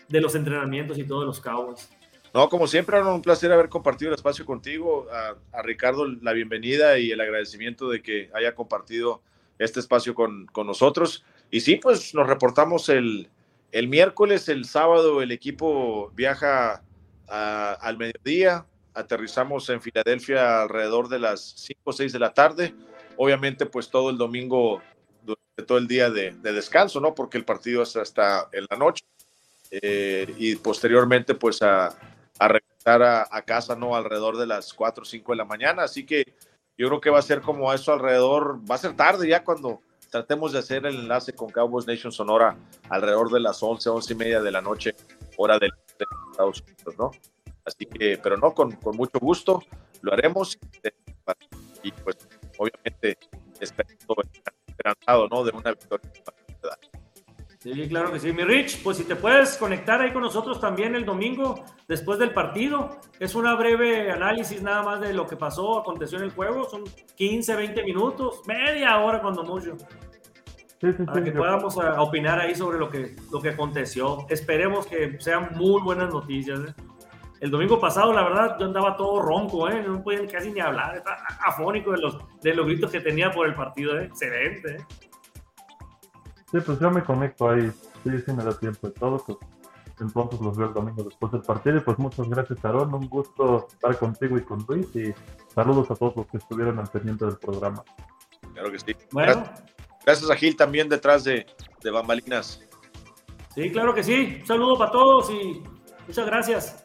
de los entrenamientos y todos los Cowboys. No, como siempre, un placer haber compartido el espacio contigo. A, Ricardo la bienvenida y el agradecimiento de que haya compartido este espacio con, con nosotros. Y sí, pues nos reportamos el, el miércoles, el sábado el equipo viaja al mediodía, aterrizamos en Filadelfia alrededor de las 5 o 6 de la tarde. Obviamente, pues todo el domingo, durante todo el día de, descanso, ¿no? Porque el partido es hasta en la noche. Eh, y posteriormente, pues a, a regresar a, casa, ¿no? Alrededor de las 4 o 5 de la mañana. Así que yo creo que va a ser como eso alrededor, va a ser tarde ya cuando tratemos de hacer el enlace con Cowboys Nation Sonora alrededor de las 11, 11 y media de la noche, hora de, Estados Unidos, ¿no? Así que, pero no, con, con mucho gusto lo haremos y pues obviamente esperanzado, ¿no? De una victoria. Sí, claro que sí. Mi Rich, pues si te puedes conectar ahí con nosotros también el domingo después del partido. Es una breve análisis nada más de lo que pasó, aconteció en el juego. Son 15, 20 minutos, media hora cuando mucho. Sí, sí, para que podamos ah, opinar ahí sobre lo que, lo que aconteció. Esperemos que sean muy buenas noticias. ¿eh? El domingo pasado, la verdad, yo andaba todo ronco, ¿eh? no podía casi ni hablar, estaba afónico de los, de los gritos que tenía por el partido. ¿eh? Excelente. ¿eh? Sí, pues yo me conecto ahí. Sí, sí me da tiempo y todo. Pues entonces los veo el domingo después del partido. Y pues muchas gracias, Aaron. Un gusto estar contigo y con Luis. Y saludos a todos los que estuvieron al pendiente del programa. Claro que sí. Bueno. Gracias, a Gil también detrás de, de Bambalinas. Sí, claro que sí. Un saludo para todos y muchas gracias.